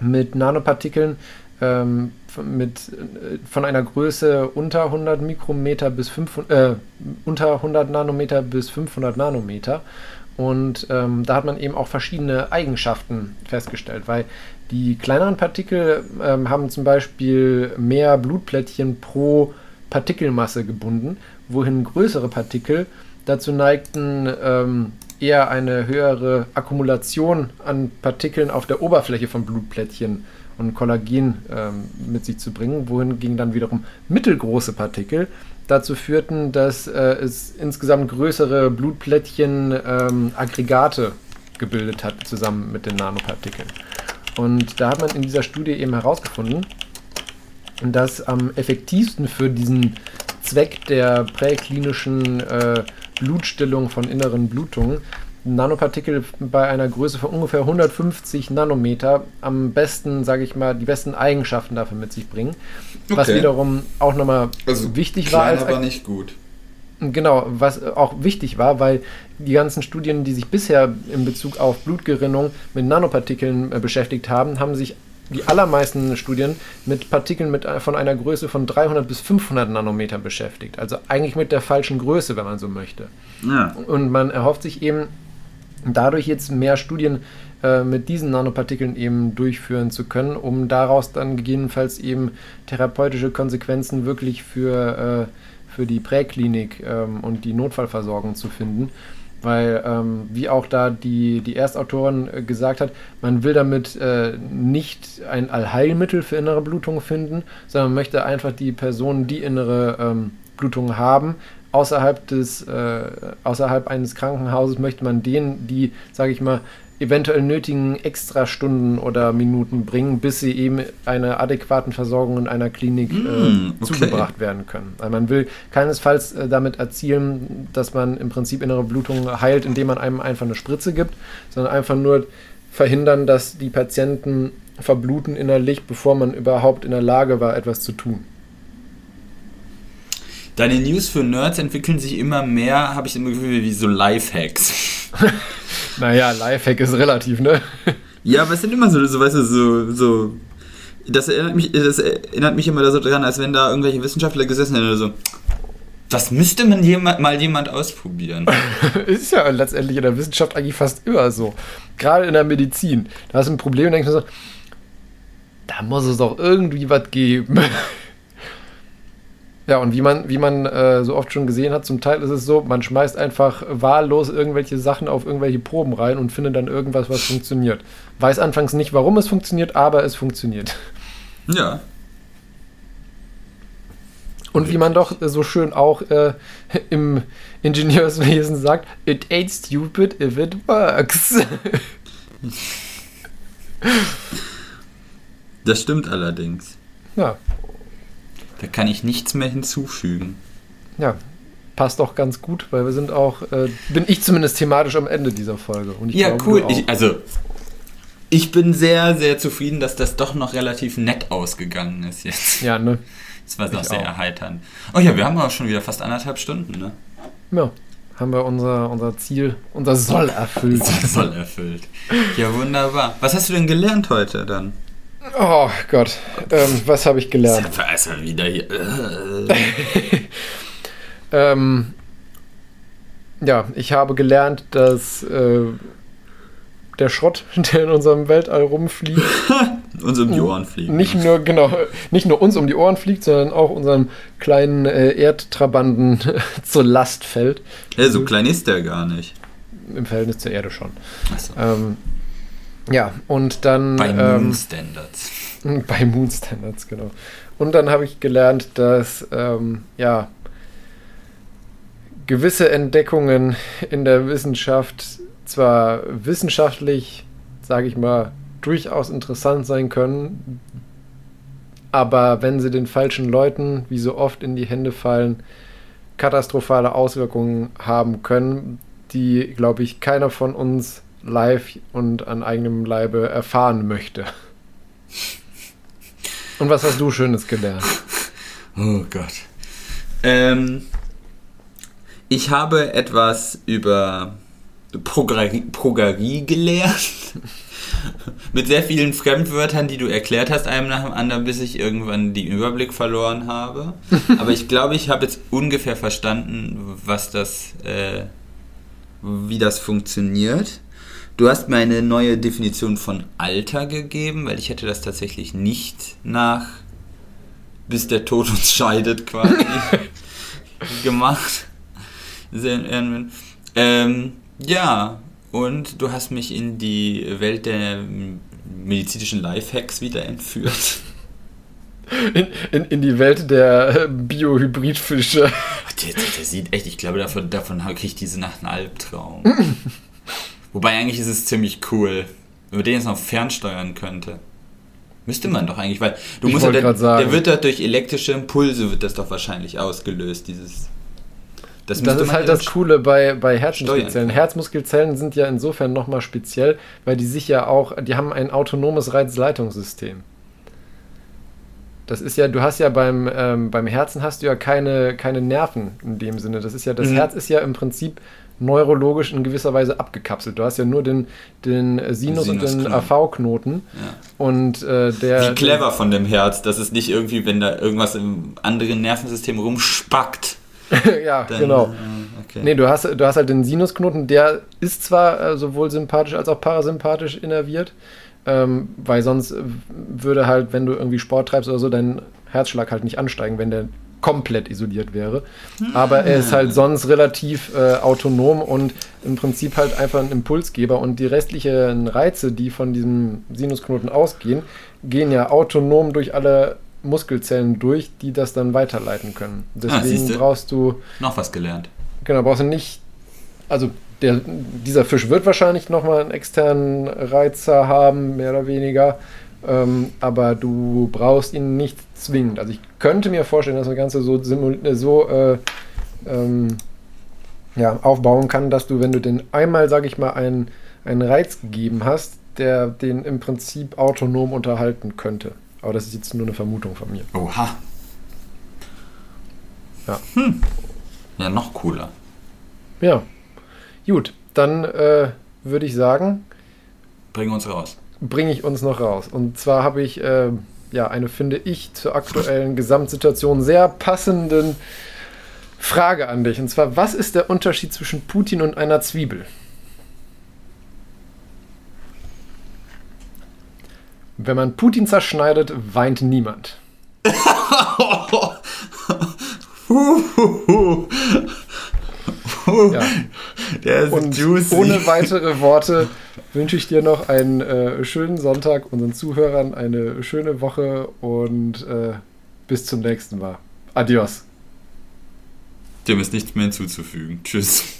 mit Nanopartikeln ähm, mit, äh, von einer Größe unter 100 Mikrometer bis 500, äh, unter 100 Nanometer bis 500 Nanometer. Und ähm, da hat man eben auch verschiedene Eigenschaften festgestellt, weil die kleineren Partikel ähm, haben zum Beispiel mehr Blutplättchen pro Partikelmasse gebunden, wohin größere Partikel dazu neigten, ähm, eher eine höhere Akkumulation an Partikeln auf der Oberfläche von Blutplättchen und Kollagen ähm, mit sich zu bringen, wohingegen dann wiederum mittelgroße Partikel dazu führten, dass äh, es insgesamt größere Blutplättchen ähm, gebildet hat, zusammen mit den Nanopartikeln. Und da hat man in dieser Studie eben herausgefunden, dass am effektivsten für diesen Zweck der präklinischen äh, Blutstillung von inneren Blutungen Nanopartikel bei einer Größe von ungefähr 150 Nanometer am besten, sage ich mal, die besten Eigenschaften dafür mit sich bringen. Okay. Was wiederum auch nochmal also wichtig war. Als, aber nicht gut. Genau, was auch wichtig war, weil die ganzen Studien, die sich bisher in Bezug auf Blutgerinnung mit Nanopartikeln äh, beschäftigt haben, haben sich die allermeisten Studien mit Partikeln mit, äh, von einer Größe von 300 bis 500 Nanometer beschäftigt. Also eigentlich mit der falschen Größe, wenn man so möchte. Ja. Und man erhofft sich eben dadurch jetzt mehr Studien äh, mit diesen Nanopartikeln eben durchführen zu können, um daraus dann gegebenenfalls eben therapeutische Konsequenzen wirklich für, äh, für die Präklinik ähm, und die Notfallversorgung zu finden. Weil, ähm, wie auch da die, die Erstautorin äh, gesagt hat, man will damit äh, nicht ein Allheilmittel für innere Blutung finden, sondern möchte einfach die Personen, die innere ähm, Blutung haben, außerhalb des, äh, außerhalb eines Krankenhauses möchte man denen, die, sage ich mal, eventuell nötigen Extrastunden oder Minuten bringen, bis sie eben einer adäquaten Versorgung in einer Klinik mm, äh, okay. zugebracht werden können. Weil man will keinesfalls äh, damit erzielen, dass man im Prinzip innere Blutung heilt, indem man einem einfach eine Spritze gibt, sondern einfach nur verhindern, dass die Patienten verbluten innerlich, bevor man überhaupt in der Lage war, etwas zu tun. Deine News für Nerds entwickeln sich immer mehr, habe ich immer Gefühl, wie so Lifehacks. naja, Lifehack ist relativ, ne? Ja, aber es sind immer so, so weißt du, so, so das erinnert mich, das erinnert mich immer so daran, als wenn da irgendwelche Wissenschaftler gesessen hätten oder so. Das müsste man jemand, mal jemand ausprobieren. ist ja letztendlich in der Wissenschaft eigentlich fast immer so. Gerade in der Medizin. Da hast du ein Problem und denkst du so, da muss es doch irgendwie was geben. Ja, und wie man, wie man äh, so oft schon gesehen hat, zum Teil ist es so, man schmeißt einfach wahllos irgendwelche Sachen auf irgendwelche Proben rein und findet dann irgendwas, was funktioniert. Weiß anfangs nicht, warum es funktioniert, aber es funktioniert. Ja. Und wie man doch so schön auch äh, im Ingenieurswesen sagt, it ain't stupid if it works. Das stimmt allerdings. Ja. Da kann ich nichts mehr hinzufügen. Ja, passt auch ganz gut, weil wir sind auch, äh, bin ich zumindest thematisch am Ende dieser Folge. ja, glaube, cool. Ich, also, ich bin sehr, sehr zufrieden, dass das doch noch relativ nett ausgegangen ist jetzt. Ja, ne? Das war doch sehr auch. erheiternd. Oh ja, wir haben auch schon wieder fast anderthalb Stunden, ne? Ja, haben wir unser, unser Ziel, unser Soll erfüllt. Unser Soll erfüllt. Ja, wunderbar. Was hast du denn gelernt heute dann? Oh Gott, ähm, was habe ich gelernt? Das ist wieder hier. ähm, ja, ich habe gelernt, dass äh, der Schrott, der in unserem Weltall rumfliegt, uns um die Ohren fliegt. Nicht nur, genau, nicht nur uns um die Ohren fliegt, sondern auch unserem kleinen äh, Erdtrabanten zur Last fällt. Ja, so klein ist der gar nicht. Im Verhältnis zur Erde schon. So. Ähm, ja, und dann. Bei ähm, Moon Standards. Bei Moon Standards, genau. Und dann habe ich gelernt, dass, ähm, ja, gewisse Entdeckungen in der Wissenschaft zwar wissenschaftlich, sage ich mal, durchaus interessant sein können, aber wenn sie den falschen Leuten, wie so oft, in die Hände fallen, katastrophale Auswirkungen haben können, die, glaube ich, keiner von uns live und an eigenem Leibe erfahren möchte. Und was hast du Schönes gelernt? Oh Gott. Ähm, ich habe etwas über Progarie, Progarie gelernt. Mit sehr vielen Fremdwörtern, die du erklärt hast, einem nach dem anderen, bis ich irgendwann den Überblick verloren habe. Aber ich glaube, ich habe jetzt ungefähr verstanden, was das, äh, wie das funktioniert. Du hast mir eine neue Definition von Alter gegeben, weil ich hätte das tatsächlich nicht nach bis der Tod uns scheidet quasi gemacht. Ähm, ja, und du hast mich in die Welt der medizinischen Lifehacks wieder entführt. In, in, in die Welt der Biohybridfische. Der, der, der, sieht echt, ich glaube, davon, davon kriege ich diese Nacht einen Albtraum. Wobei eigentlich ist es ziemlich cool, wenn man den jetzt noch fernsteuern könnte. Müsste man doch eigentlich, weil du ich musst ja, der, der wird da durch elektrische Impulse wird das doch wahrscheinlich ausgelöst, dieses das, das ist halt das Coole bei, bei Herzmuskelzellen. Herzmuskelzellen sind ja insofern nochmal speziell, weil die sich ja auch, die haben ein autonomes Reizleitungssystem. Das ist ja, du hast ja beim, ähm, beim Herzen hast du ja keine, keine Nerven in dem Sinne. Das ist ja, das mhm. Herz ist ja im Prinzip neurologisch in gewisser Weise abgekapselt. Du hast ja nur den, den Sinus, und den AV-Knoten. Ja. Und äh, der. Wie clever von dem Herz, dass es nicht irgendwie, wenn da irgendwas im anderen Nervensystem rumspackt, ja, Dann, genau. Äh, okay. Nee, du hast, du hast halt den Sinusknoten, der ist zwar äh, sowohl sympathisch als auch parasympathisch innerviert, ähm, weil sonst würde halt, wenn du irgendwie Sport treibst oder so, dein Herzschlag halt nicht ansteigen, wenn der komplett isoliert wäre. Aber er ist halt sonst relativ äh, autonom und im Prinzip halt einfach ein Impulsgeber und die restlichen Reize, die von diesem Sinusknoten ausgehen, gehen ja autonom durch alle Muskelzellen durch, die das dann weiterleiten können. Ah, Deswegen ah, brauchst du. Noch was gelernt. Genau, brauchst du nicht. Also der, dieser Fisch wird wahrscheinlich nochmal einen externen Reizer haben, mehr oder weniger. Ähm, aber du brauchst ihn nicht zwingend. Also ich könnte mir vorstellen, dass das Ganze so, so äh, ähm, ja, aufbauen kann, dass du, wenn du den einmal, sage ich mal, einen, einen Reiz gegeben hast, der den im Prinzip autonom unterhalten könnte. Aber das ist jetzt nur eine Vermutung von mir. Oha. Ja. Hm. Ja, noch cooler. Ja. Gut, dann äh, würde ich sagen. Bring uns raus. Bringe ich uns noch raus. Und zwar habe ich äh, ja eine, finde ich, zur aktuellen Gesamtsituation sehr passenden Frage an dich. Und zwar, was ist der Unterschied zwischen Putin und einer Zwiebel? Wenn man Putin zerschneidet, weint niemand. ja. Der ist Und juicy. ohne weitere Worte wünsche ich dir noch einen äh, schönen Sonntag, unseren Zuhörern eine schöne Woche und äh, bis zum nächsten Mal. Adios. Dem ist nichts mehr hinzuzufügen. Tschüss.